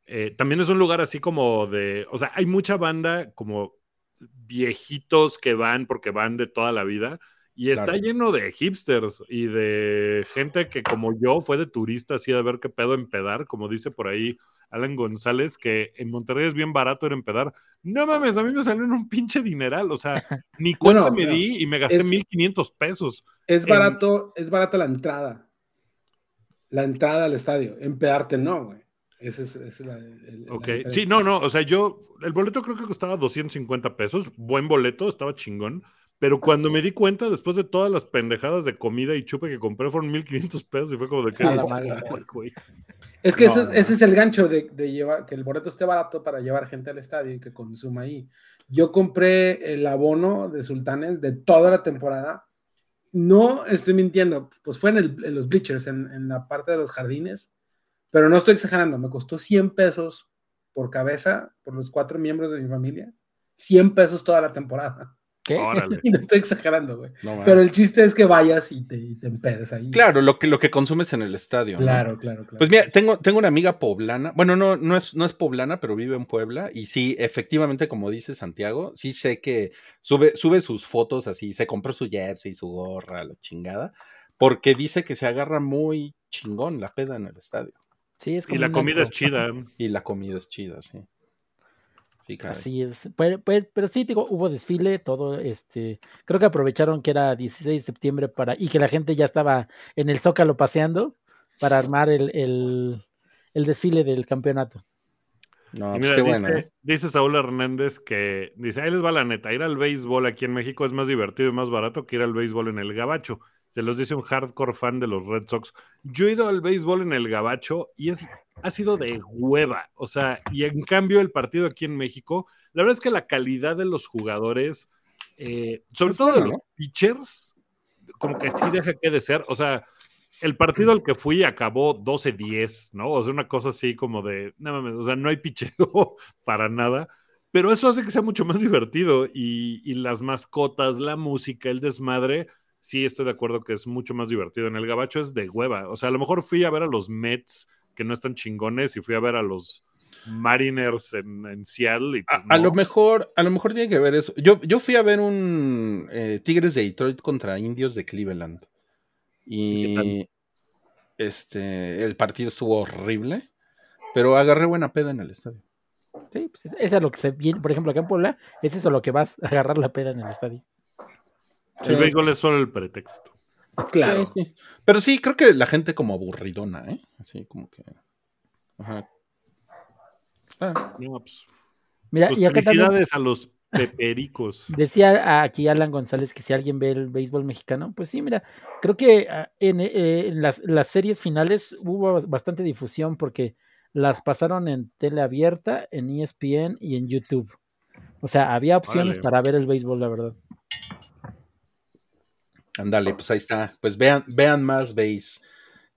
Speaker 2: eh, también es un lugar así como de, o sea, hay mucha banda como viejitos que van porque van de toda la vida y está lleno de hipsters y de gente que como yo fue de turista así de ver qué pedo empedar, como dice por ahí Alan González, que en Monterrey es bien barato era empedar. No mames, a mí me salió en un pinche dineral, o sea, ni cuenta me di y me gasté 1500 pesos.
Speaker 4: Es barato, es barata la entrada. La entrada al estadio. Empedarte no, güey. Ese es, la,
Speaker 2: ok, sí, no, no, o sea, yo, el boleto creo que costaba 250 pesos, buen boleto, estaba chingón, pero cuando me di cuenta, después de todas las pendejadas de comida y chupe que compré, fueron 1500 pesos y fue como de que...
Speaker 4: Es que ese, es el gancho de, llevar, que el boleto esté barato para llevar gente al estadio y que consuma ahí. Yo compré el abono de Sultanes de toda la temporada. No estoy mintiendo, pues fue en, los bleachers, en, la parte de los jardines, pero no estoy exagerando, me costó 100 pesos por cabeza, por los cuatro miembros de mi familia, 100 pesos toda la temporada. ¿Qué? no estoy exagerando, güey. Pero el chiste es que vayas y te, y empedes ahí.
Speaker 1: Claro, lo que, lo que consumes en el estadio.
Speaker 4: Claro, claro, claro.
Speaker 1: Pues mira, tengo, tengo una amiga poblana. Bueno, no, no, es, no es poblana, pero vive en Puebla. Y sí, efectivamente, como dice Santiago, sí sé que sube, sube sus fotos así. Se compró su jersey, su gorra, la chingada. Porque dice que se agarra muy chingón la peda en el estadio.
Speaker 3: Sí, es
Speaker 2: como y la comida es chida.
Speaker 1: Y la comida es chida, sí.
Speaker 3: Así es. Pues, pues, pero sí, digo, hubo desfile, todo, este, creo que aprovecharon que era 16 de septiembre para, y que la gente ya estaba en el Zócalo paseando para armar el, el, desfile del campeonato.
Speaker 2: No, pues qué bueno. ¿eh? Dice Saúl Hernández que, dice, ahí les va la neta, ir al béisbol aquí en México es más divertido y más barato que ir al béisbol en el Gabacho. Se los dice un hardcore fan de los Red Sox. Yo he ido al béisbol en el Gabacho y es ha sido de hueva. O sea, y en cambio el partido aquí en México, la verdad es que la calidad de los jugadores, eh, sobre todo de los pitchers, como que sí deja que de ser. O sea, el partido al que fui acabó 12-10, ¿no? O sea, una cosa así como de, no mames, o sea, no hay pichero para nada. Pero eso hace que sea mucho más divertido y, y las mascotas, la música, el desmadre, sí estoy de acuerdo que es mucho más divertido. En el Gabacho es de hueva. O sea, a lo mejor fui a ver a los Mets que no están chingones y fui a ver a los Mariners en, Seattle.
Speaker 1: Pues a, lo mejor, a lo mejor tiene que ver eso. Yo, yo fui a ver un eh, Tigres de Detroit contra Indios de Cleveland. Y este el partido estuvo horrible, pero agarré buena peda en el estadio.
Speaker 3: Sí, pues eso es lo que se viene, por ejemplo, acá en Puebla, es eso lo que vas a agarrar la peda en el estadio.
Speaker 2: El béisbol es solo el pretexto.
Speaker 1: Claro. Sí, Pero sí, creo que la gente como aburridona, ¿eh? Así como que. Ajá.
Speaker 2: Ah. Pues, Mira, pues y acá felicidades a los pepericos.
Speaker 3: Decía aquí Alan González que si alguien ve el béisbol mexicano, pues sí, mira, creo que ah, en, eh, en las, las, series finales hubo bastante difusión porque las pasaron en tele abierta, en ESPN y en YouTube. O sea, había opciones para ver el béisbol, la verdad.
Speaker 1: Ándale, pues ahí está. Pues vean, vean más, veis.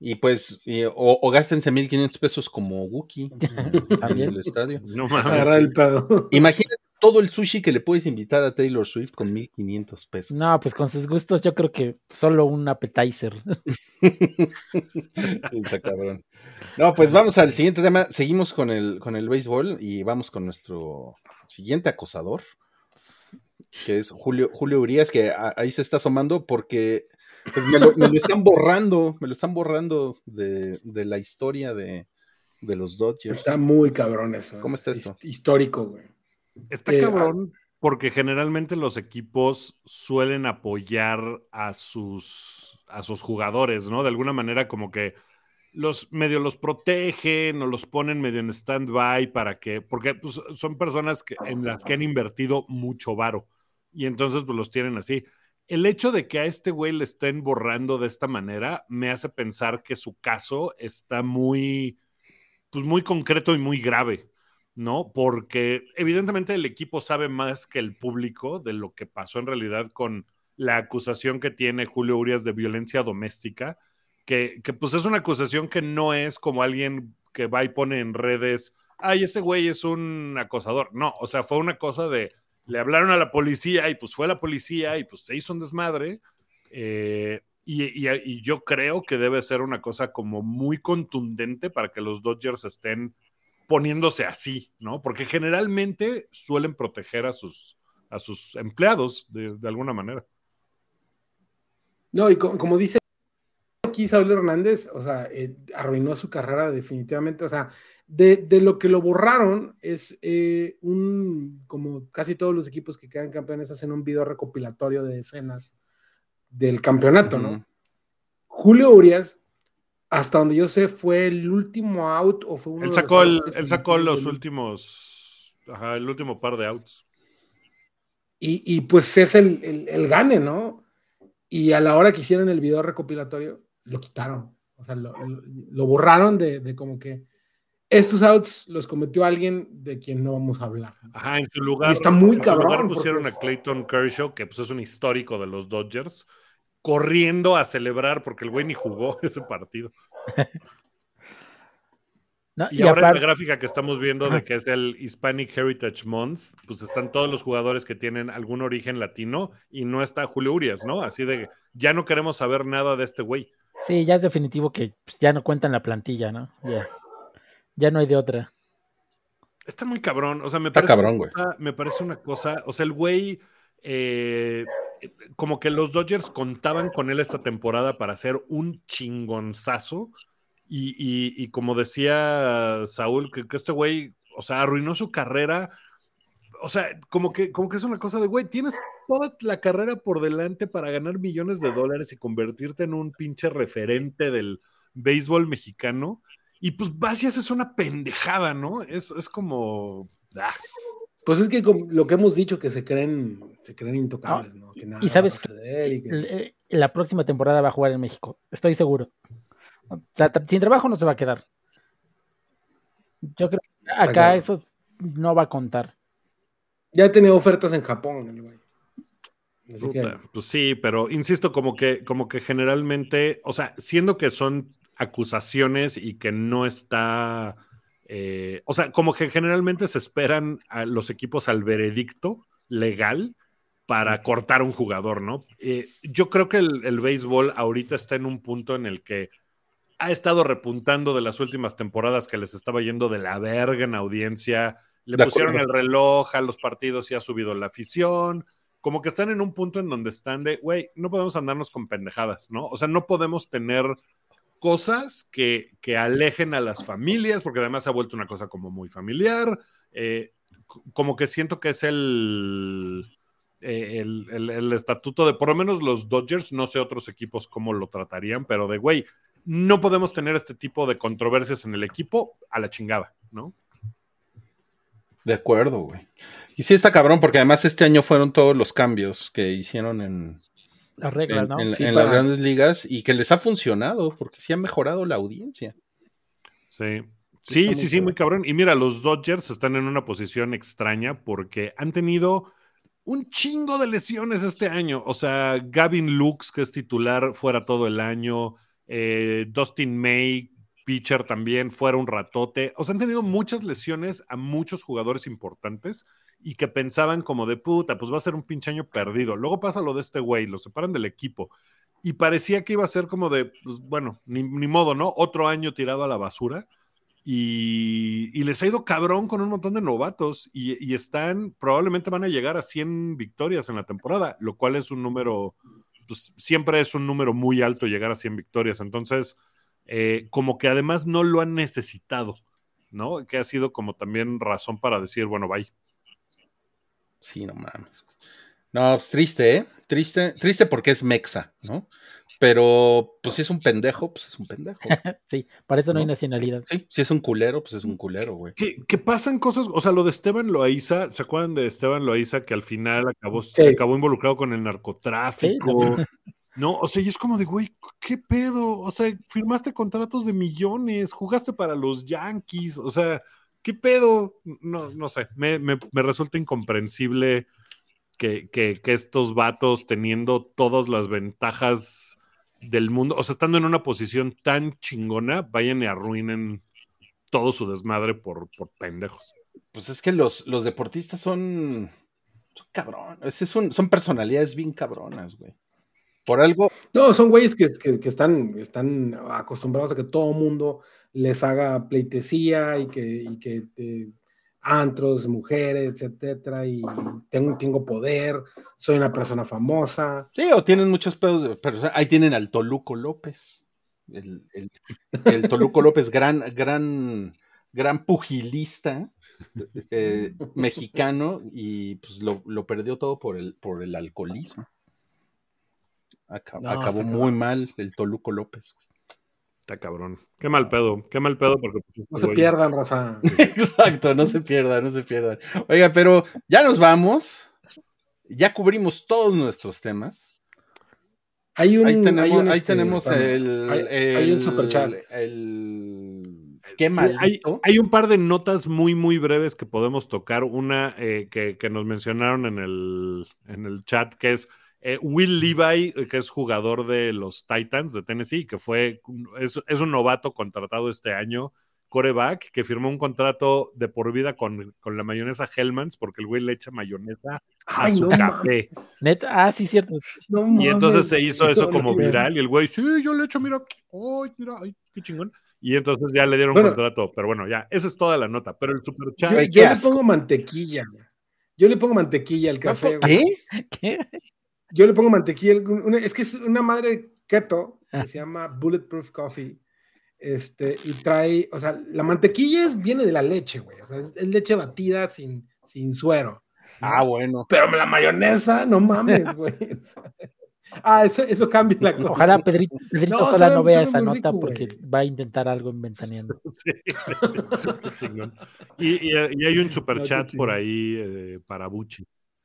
Speaker 1: Y pues, o, o, gástense 1500 pesos como Wookie en el estadio.
Speaker 4: No mames. El pedo.
Speaker 1: Imagínate todo el sushi que le puedes invitar a Taylor Swift con 1500 pesos.
Speaker 3: No, pues con sus gustos yo creo que solo un appetizer.
Speaker 1: Está cabrón. No, pues vamos al siguiente tema. Seguimos con el, con el béisbol y vamos con nuestro siguiente acosador, que es Julio, Julio Urias, que ahí se está asomando porque pues me, lo, están borrando, me lo están borrando de, la historia de, los Dodgers.
Speaker 4: Está muy cabrón eso.
Speaker 1: ¿Cómo está esto?
Speaker 4: Histórico, güey.
Speaker 2: Está eh, cabrón porque generalmente los equipos suelen apoyar a sus, a sus jugadores, ¿no? De alguna manera como que los medio los protegen o los ponen medio en stand-by para que, porque pues, son personas que, en las que han invertido mucho varo y entonces pues los tienen así. El hecho de que a este güey le estén borrando de esta manera me hace pensar que su caso está muy, pues muy concreto y muy grave. ¿no? Porque evidentemente el equipo sabe más que el público de lo que pasó en realidad con la acusación que tiene Julio Urias de violencia doméstica, que, pues es una acusación que no es como alguien que va y pone en redes, ay, ese güey es un acosador. No, o sea, fue una cosa de, le hablaron a la policía y pues fue la policía y pues se hizo un desmadre. Eh, y, y, yo creo que debe ser una cosa como muy contundente para que los Dodgers estén poniéndose así, ¿no? Porque generalmente suelen proteger a sus, a sus empleados de, alguna manera.
Speaker 4: No, y como, dice aquí Saúl Hernández, o sea, eh, arruinó su carrera definitivamente, o sea, de, lo que lo borraron es eh, un, como casi todos los equipos que quedan campeones hacen un video recopilatorio de escenas del campeonato, ¿no? Julio Urias hasta donde yo sé, fue el último out o fue uno
Speaker 2: él sacó, el, él sacó los últimos, ajá, el último par de outs.
Speaker 4: Y, pues es el, el, gane, ¿no? Y a la hora que hicieron el video recopilatorio, lo quitaron. O sea, lo, borraron de, como que estos outs los cometió alguien de quien no vamos a hablar.
Speaker 2: Ajá, en su lugar.
Speaker 4: está muy cabrón.
Speaker 2: pusieron a Clayton Kershaw, que pues es un histórico de los Dodgers corriendo a celebrar porque el güey ni jugó ese partido. y, ahora en la gráfica que estamos viendo de que es el Hispanic Heritage Month, pues están todos los jugadores que tienen algún origen latino y no está Julio Urias, ¿no? Así de ya no queremos saber nada de este güey.
Speaker 3: Sí, ya es definitivo que pues, ya no cuenta en la plantilla, ¿no? Ya. Ya no hay de otra.
Speaker 2: Está muy cabrón, o sea, me parece, cabrón, me parece una cosa, o sea, el güey eh, como que los Dodgers contaban con él esta temporada para hacer un chingonzazo. Y, como decía Saúl, que, este güey, o sea, arruinó su carrera. O sea, como que, como que es una cosa de, güey, tienes toda la carrera por delante para ganar millones de dólares y convertirte en un pinche referente del béisbol mexicano. Y pues vas y haces una pendejada, ¿no? Es, es como. Ah.
Speaker 4: Pues es que lo que hemos dicho, que se creen, se creen intocables, ¿no?
Speaker 3: y sabes, que... la próxima temporada va a jugar en México, estoy seguro. O sea, sin trabajo no se va a quedar. Yo creo que acá eso no va a contar.
Speaker 4: Ya tenido ofertas en Japón, el güey.
Speaker 2: Pues sí, pero insisto, como que, como que generalmente, o sea, siendo que son acusaciones y que no está eh, o sea, como que generalmente se esperan a los equipos al veredicto legal para cortar un jugador, ¿no? Eh, yo creo que el, béisbol ahorita está en un punto en el que ha estado repuntando de las últimas temporadas que les estaba yendo de la verga en audiencia. Le pusieron el reloj a los partidos y ha subido la afición. Como que están en un punto en donde están de, güey, no podemos andarnos con pendejadas, ¿no? O sea, no podemos tener cosas que, alejen a las familias, porque además se ha vuelto una cosa como muy familiar. Eh, como que siento que es eh, el, el, estatuto de, por lo menos los Dodgers, no sé otros equipos cómo lo tratarían, pero de, güey, no podemos tener este tipo de controversias en el equipo a la chingada, ¿no?
Speaker 1: De acuerdo, güey. Y sí está cabrón, porque además este año fueron todos los cambios que hicieron en,
Speaker 3: las reglas, ¿no?
Speaker 1: En, las grandes ligas y que les ha funcionado porque sí ha mejorado la audiencia.
Speaker 2: Sí. Sí, sí, sí, muy cabrón. Y mira, los Dodgers están en una posición extraña porque han tenido un chingo de lesiones este año. O sea, Gavin Lux, que es titular, fuera todo el año. eh, Dustin May, pitcher también, fuera un ratote. O sea, han tenido muchas lesiones a muchos jugadores importantes y que pensaban como de puta, pues va a ser un pinche año perdido. Luego pasa lo de este güey, lo separan del equipo. Y parecía que iba a ser como de, pues bueno, ni, modo, ¿no? Otro año tirado a la basura. Y, les ha ido cabrón con un montón de novatos y, están, probablemente van a llegar a 100 victorias en la temporada, lo cual es un número, pues siempre es un número muy alto llegar a 100 victorias. Entonces, eh, como que además no lo han necesitado, ¿no? Que ha sido como también razón para decir, bueno, bye.
Speaker 1: Sí, no mames. No, pues triste, ¿eh? Triste, triste porque es mexa, ¿no? Pero, pues si es un pendejo, pues es un pendejo.
Speaker 3: sí, para eso no, hay nacionalidad.
Speaker 1: Sí, si es un culero, pues es un culero, güey.
Speaker 2: Que, pasan cosas, o sea, lo de Esteban Loaiza, ¿se acuerdan de Esteban Loaiza que al final acabó, acabó involucrado con el narcotráfico? No, o sea, y es como de, güey, ¿qué pedo? O sea, firmaste contratos de millones, jugaste para los Yankees, o sea, ¿qué pedo? No, no sé, me, resulta incomprensible que, estos vatos teniendo todas las ventajas del mundo, o sea, estando en una posición tan chingona, vayan y arruinen todo su desmadre por, por pendejos.
Speaker 1: Pues es que los, los deportistas son, son son, son personalidades bien cabronas, güey. Por algo.
Speaker 4: No, son güeyes que, están, están acostumbrados a que todo mundo les haga pleitesía y que, y que eh, antros, mujeres, etcétera, y tengo, tengo poder, soy una persona famosa.
Speaker 1: Sí, o tienen muchos pedos, pero ahí tienen al Toluco López, el, Toluco López, gran, gran, gran pugilista eh, mexicano, y pues lo, perdió todo por el, por el alcoholismo. Acabó muy mal el Toluco López.
Speaker 2: Está cabrón. Qué mal pedo, qué mal pedo porque...
Speaker 4: Pues, no se pierdan, raza.
Speaker 1: Exacto, no se pierdan, no se pierdan. Oiga, pero ya nos vamos. Ya cubrimos todos nuestros temas.
Speaker 4: Hay un,
Speaker 1: ahí tenemos,
Speaker 4: este,
Speaker 1: el,
Speaker 4: hay, un super chat.
Speaker 1: qué mal.
Speaker 2: hay, un par de notas muy, muy breves que podemos tocar. Una eh, que, que, nos mencionaron en el, en el chat, que es eh, Will Levi, eh, que es jugador de los Titans de Tennessee, que fue, es, un novato contratado este año, coreback, que firmó un contrato de por vida con, la mayonesa Hellmans, porque el güey le echa mayonesa a su café.
Speaker 3: ah, sí, cierto.
Speaker 2: y entonces se hizo eso como viral, y el güey, sí, yo le echo, mira, ay, mira, ay, qué chingón. Y entonces ya le dieron contrato, pero bueno, ya, esa es toda la nota. Pero el super chat.
Speaker 4: Yo, le pongo mantequilla. Yo le pongo mantequilla al café.
Speaker 1: ¿Qué? ¿Qué?
Speaker 4: Yo le pongo mantequilla. es que es una madre keto que ah. se llama Bulletproof Coffee. Este, y trae, o sea, la mantequilla viene de la leche, güey. O sea, es, leche batida sin, sin suero.
Speaker 1: Ah, bueno.
Speaker 4: Pero la mayonesa, no mames, güey. ah, eso, eso cambia la cosa.
Speaker 3: Ojalá Pedrito, Pedrito no, Sola no vea esa nota porque va a intentar algo inventaneando.
Speaker 2: Sí. y, y, hay un super chat por ahí eh, para Buchi.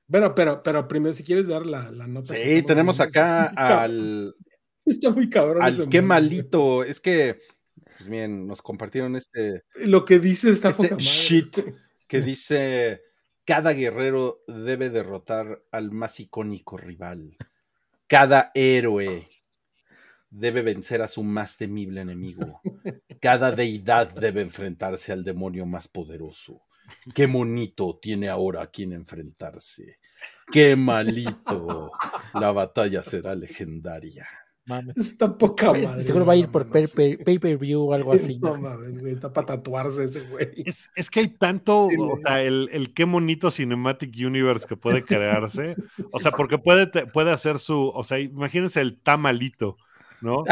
Speaker 4: Bueno, pero, pero primero, si quieres dar la, la nota.
Speaker 1: Sí, tenemos acá al.
Speaker 4: Está muy cabrón.
Speaker 1: Al qué malito. Es que, pues bien, nos compartieron este.
Speaker 4: Lo que dice esta
Speaker 1: este shit que dice: cada guerrero debe derrotar al más icónico rival. Cada héroe debe vencer a su más temible enemigo. Cada deidad debe enfrentarse al demonio más poderoso. Qué monito tiene ahora a quien enfrentarse. Qué malito. La batalla será legendaria.
Speaker 4: Está poca madre.
Speaker 3: Seguro va a ir por pay-per-view o algo así.
Speaker 4: No mames, güey. Está para tatuarse ese güey.
Speaker 2: Es, que hay tanto, o sea, el, el, qué bonito Cinematic Universe que puede crearse. O sea, porque puede, puede hacer su, o sea, imagínense el tamalito. ¿no?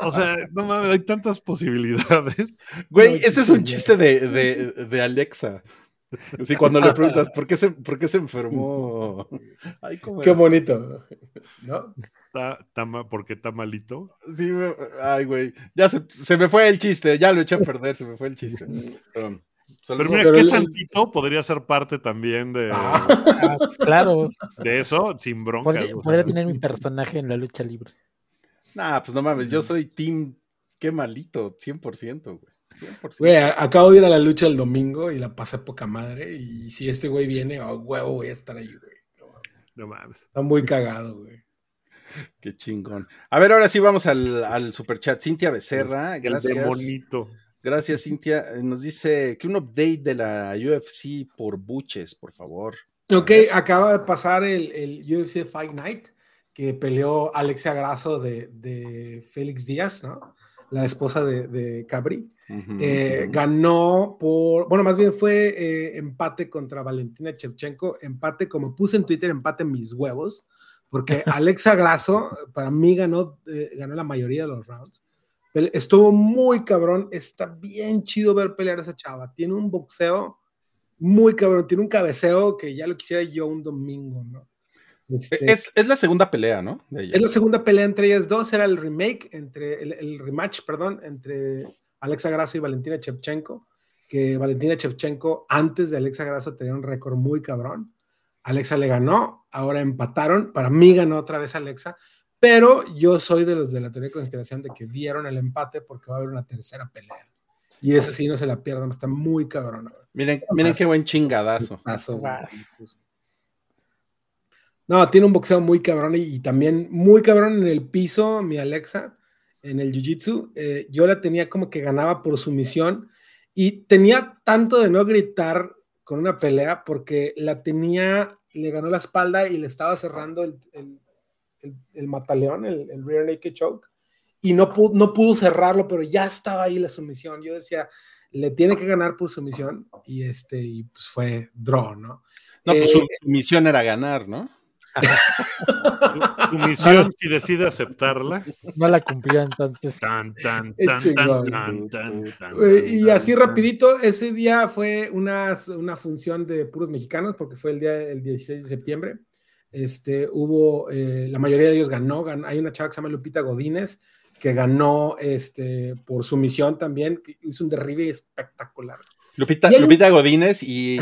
Speaker 2: o sea, no mames, hay tantas posibilidades.
Speaker 1: Güey, ese es un chiste de, de, de Alexa. Sí, cuando le preguntas por qué se, por qué se enfermó.
Speaker 4: qué bonito. ¿No?
Speaker 2: ¿Por qué está malito?
Speaker 1: Sí, ay, güey. Ya se, se, me fue el chiste, ya lo eché a perder, se me fue el chiste. Pero,
Speaker 2: pero mira, que Santito podría ser parte también de.
Speaker 3: Ah, claro.
Speaker 2: De eso, sin bronca.
Speaker 3: Podría, tener mi personaje en la lucha libre.
Speaker 1: Nah, pues no mames, yo soy Team. Qué malito, 100%, güey.
Speaker 4: Güey, acabo de ir a la lucha el domingo y la pasé poca madre. Y si este güey viene, a huevo voy a estar ahí, güey.
Speaker 2: No mames.
Speaker 4: Está muy cagado, güey.
Speaker 1: Qué chingón. A ver, ahora sí vamos al, al superchat. Cintia Becerra, gracias.
Speaker 2: bonito.
Speaker 1: Gracias, Cintia. Eh, nos dice que un update de la UFC por Buches, por favor.
Speaker 4: Ok, acaba de pasar el, el UFC Fight Night que peleó Alexia Grasso de, de Félix Díaz, ¿no? La esposa de, de Cabri. Eh, ganó por, bueno, más bien fue eh, empate contra Valentina Shevchenko, empate, como puse en Twitter, empate mis huevos, porque Alexa Grasso para mí ganó, eh, ganó la mayoría de los rounds. Estuvo muy cabrón, está bien chido ver pelear a esa chava, tiene un boxeo muy cabrón, tiene un cabeceo que ya lo quisiera yo un domingo, ¿no?
Speaker 1: Este, es, es, la segunda pelea, ¿no?
Speaker 4: Es la segunda pelea entre ellas dos, era el remake, entre el, rematch, perdón, entre Alexa Grasso y Valentina Shevchenko, que Valentina Shevchenko antes de Alexa Grasso tenía un récord muy cabrón. Alexa le ganó, ahora empataron, para mí ganó otra vez Alexa, pero yo soy de los de la teoría de conspiración de que dieron el empate porque va a haber una tercera pelea. Y ese sí no se la pierdan, está muy cabrón.
Speaker 1: Miren, miren qué buen chingadazo.
Speaker 4: No, tiene un boxeo muy cabrón y, también muy cabrón en el piso, mi Alexa, en el jiu-jitsu. Eh, yo la tenía como que ganaba por sumisión y tenía tanto de no gritar con una pelea porque la tenía, le ganó la espalda y le estaba cerrando el, el, mataleón, el, rear naked choke, y no pudo, no pudo cerrarlo, pero ya estaba ahí la sumisión. Yo decía, le tiene que ganar por sumisión y este, y pues fue draw, ¿no?
Speaker 1: No, pues su eh, misión era ganar, ¿no?
Speaker 2: Su, misión, si decide aceptarla.
Speaker 3: No la cumplió entonces.
Speaker 4: y así rapidito, ese día fue una, una función de puros mexicanos, porque fue el día el 16 de septiembre. Este, hubo, eh, la mayoría de ellos ganó, hay una chava que se llama Lupita Godínez, que ganó este, por su misión también, hizo un derribe espectacular.
Speaker 1: Lupita, Lupita Godínez y,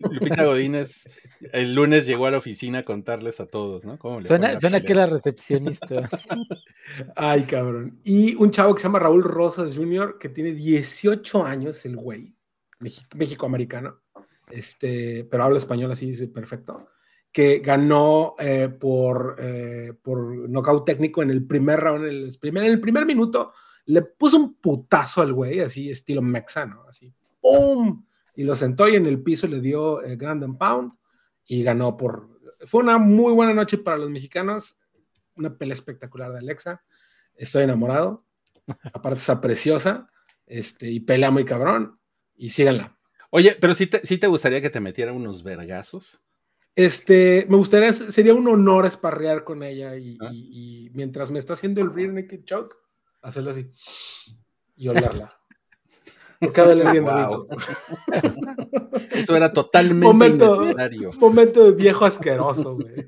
Speaker 1: Lupita Godínez el lunes llegó a la oficina a contarles a todos, ¿no?
Speaker 3: suena, suena que era recepcionista.
Speaker 4: Ay, cabrón. Y un chavo que se llama Raúl Rosas Jr., que tiene 18 años, el güey, México-americano, este, pero habla español así, perfecto, que ganó eh, por, eh, por nocaut técnico en el primer round, en el primer, en el primer minuto, le puso un putazo al güey, así estilo mexano, así ¡pum! Y lo sentó y en el piso le dio eh, Grand Pound y ganó por... Fue una muy buena noche para los mexicanos, una pelea espectacular de Alexa. Estoy enamorado. Aparte está preciosa este, y pelea muy cabrón. Y síganla.
Speaker 1: Oye, pero si te, te gustaría que te metiera unos vergazos.
Speaker 4: Este, me gustaría, sería un honor esparrear con ella y, ah. y mientras me está haciendo el rear naked choke, hacerlo así y olerla.
Speaker 1: Eso era totalmente momento, innecesario.
Speaker 4: Momento de viejo asqueroso, güey.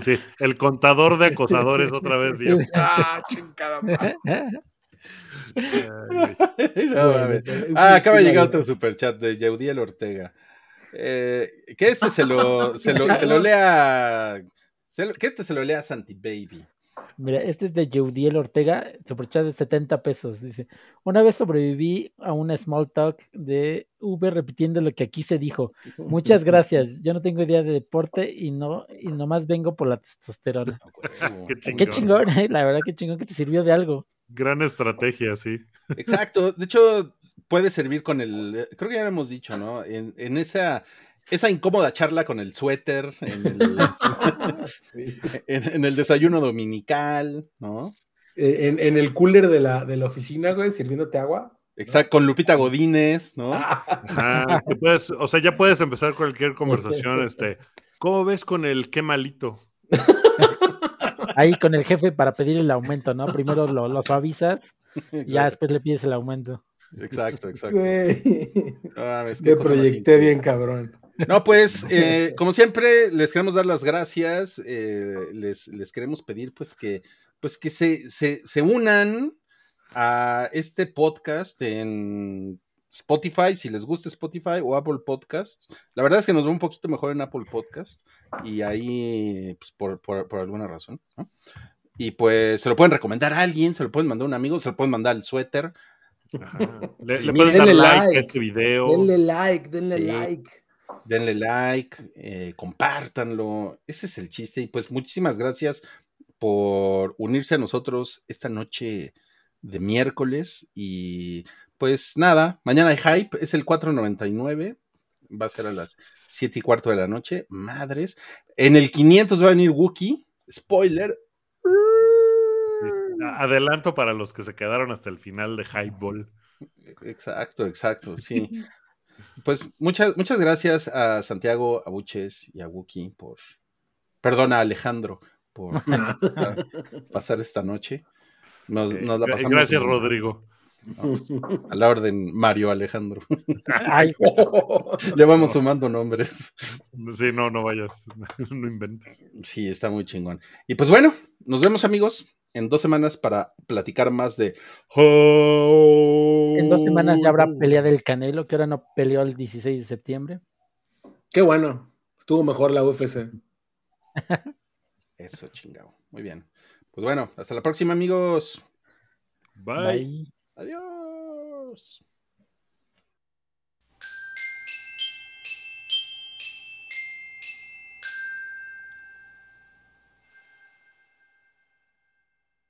Speaker 2: Sí, el contador de acosadores otra vez.
Speaker 4: Ah, chingada
Speaker 1: ah, acaba de llegar otro superchat de Yeudiel Ortega. Eh, que este se lo, se lo, se lo lea. que este se lo lea Santi Baby.
Speaker 3: Mira, este es de Jeudiel Ortega, superchat de 70 pesos. Dice: Una vez sobreviví a una small talk de Uber repitiendo lo que aquí se dijo. Muchas gracias. Yo no tengo idea de deporte y no y nomás vengo por la testosterona. qué, chingón. ¿eh? la verdad, qué chingón que te sirvió de algo.
Speaker 2: Gran estrategia, sí.
Speaker 1: Exacto. De hecho, puede servir con el. Creo que ya lo hemos dicho, ¿no? En, en esa esa incómoda charla con el suéter en el, desayuno dominical, ¿no?
Speaker 4: Eh, en, el cooler de la, de la oficina, güey, sirviéndote agua.
Speaker 1: Exacto, con Lupita Godínez, ¿no?
Speaker 2: Ah, o sea, ya puedes empezar cualquier conversación, este, ¿cómo ves con el qué malito?
Speaker 3: Ahí con el jefe para pedir el aumento, ¿no? Primero lo, lo suavizas y ya después le pides el aumento.
Speaker 1: Exacto, exacto.
Speaker 4: Me proyecté bien cabrón.
Speaker 1: No, pues, eh, como siempre, les queremos dar las gracias. Eh, les, queremos pedir, pues, que, pues, que se, se, unan a este podcast en Spotify, si les gusta Spotify o Apple Podcasts. La verdad es que nos va un poquito mejor en Apple Podcast y ahí, pues, por, por, alguna razón, Y pues se lo pueden recomendar a alguien, se lo pueden mandar a un amigo, se lo pueden mandar al suéter.
Speaker 2: Le, pueden dar like, a este video.
Speaker 4: Denle like, denle like.
Speaker 1: Denle like, eh, compártanlo. Ese es el chiste. Y pues muchísimas gracias por unirse a nosotros esta noche de miércoles. Y pues nada, mañana hay hype, es el 499. Va a ser a las 7 y cuarto de la noche. Madres. En el 500 va a venir Wookie. Spoiler.
Speaker 2: Adelanto para los que se quedaron hasta el final de Hype Ball.
Speaker 1: Exacto, exacto, sí. Pues muchas, muchas gracias a Santiago, a Buches y a Wookie por, perdona, a Alejandro por pasar esta noche. Nos, la pasamos
Speaker 2: gracias, Rodrigo.
Speaker 1: A la orden, Mario Alejandro. Le vamos sumando nombres.
Speaker 2: Sí, no, no vayas, no inventes.
Speaker 1: Sí, está muy chingón. Y pues bueno, nos vemos amigos en dos semanas para platicar más de...
Speaker 3: En dos semanas ya habrá pelea del Canelo, que ahora no peleó el 16 de septiembre.
Speaker 4: Qué bueno, estuvo mejor la UFC.
Speaker 1: Eso, chingado. Muy bien. Pues bueno, hasta la próxima amigos.
Speaker 2: Bye.
Speaker 1: Adiós.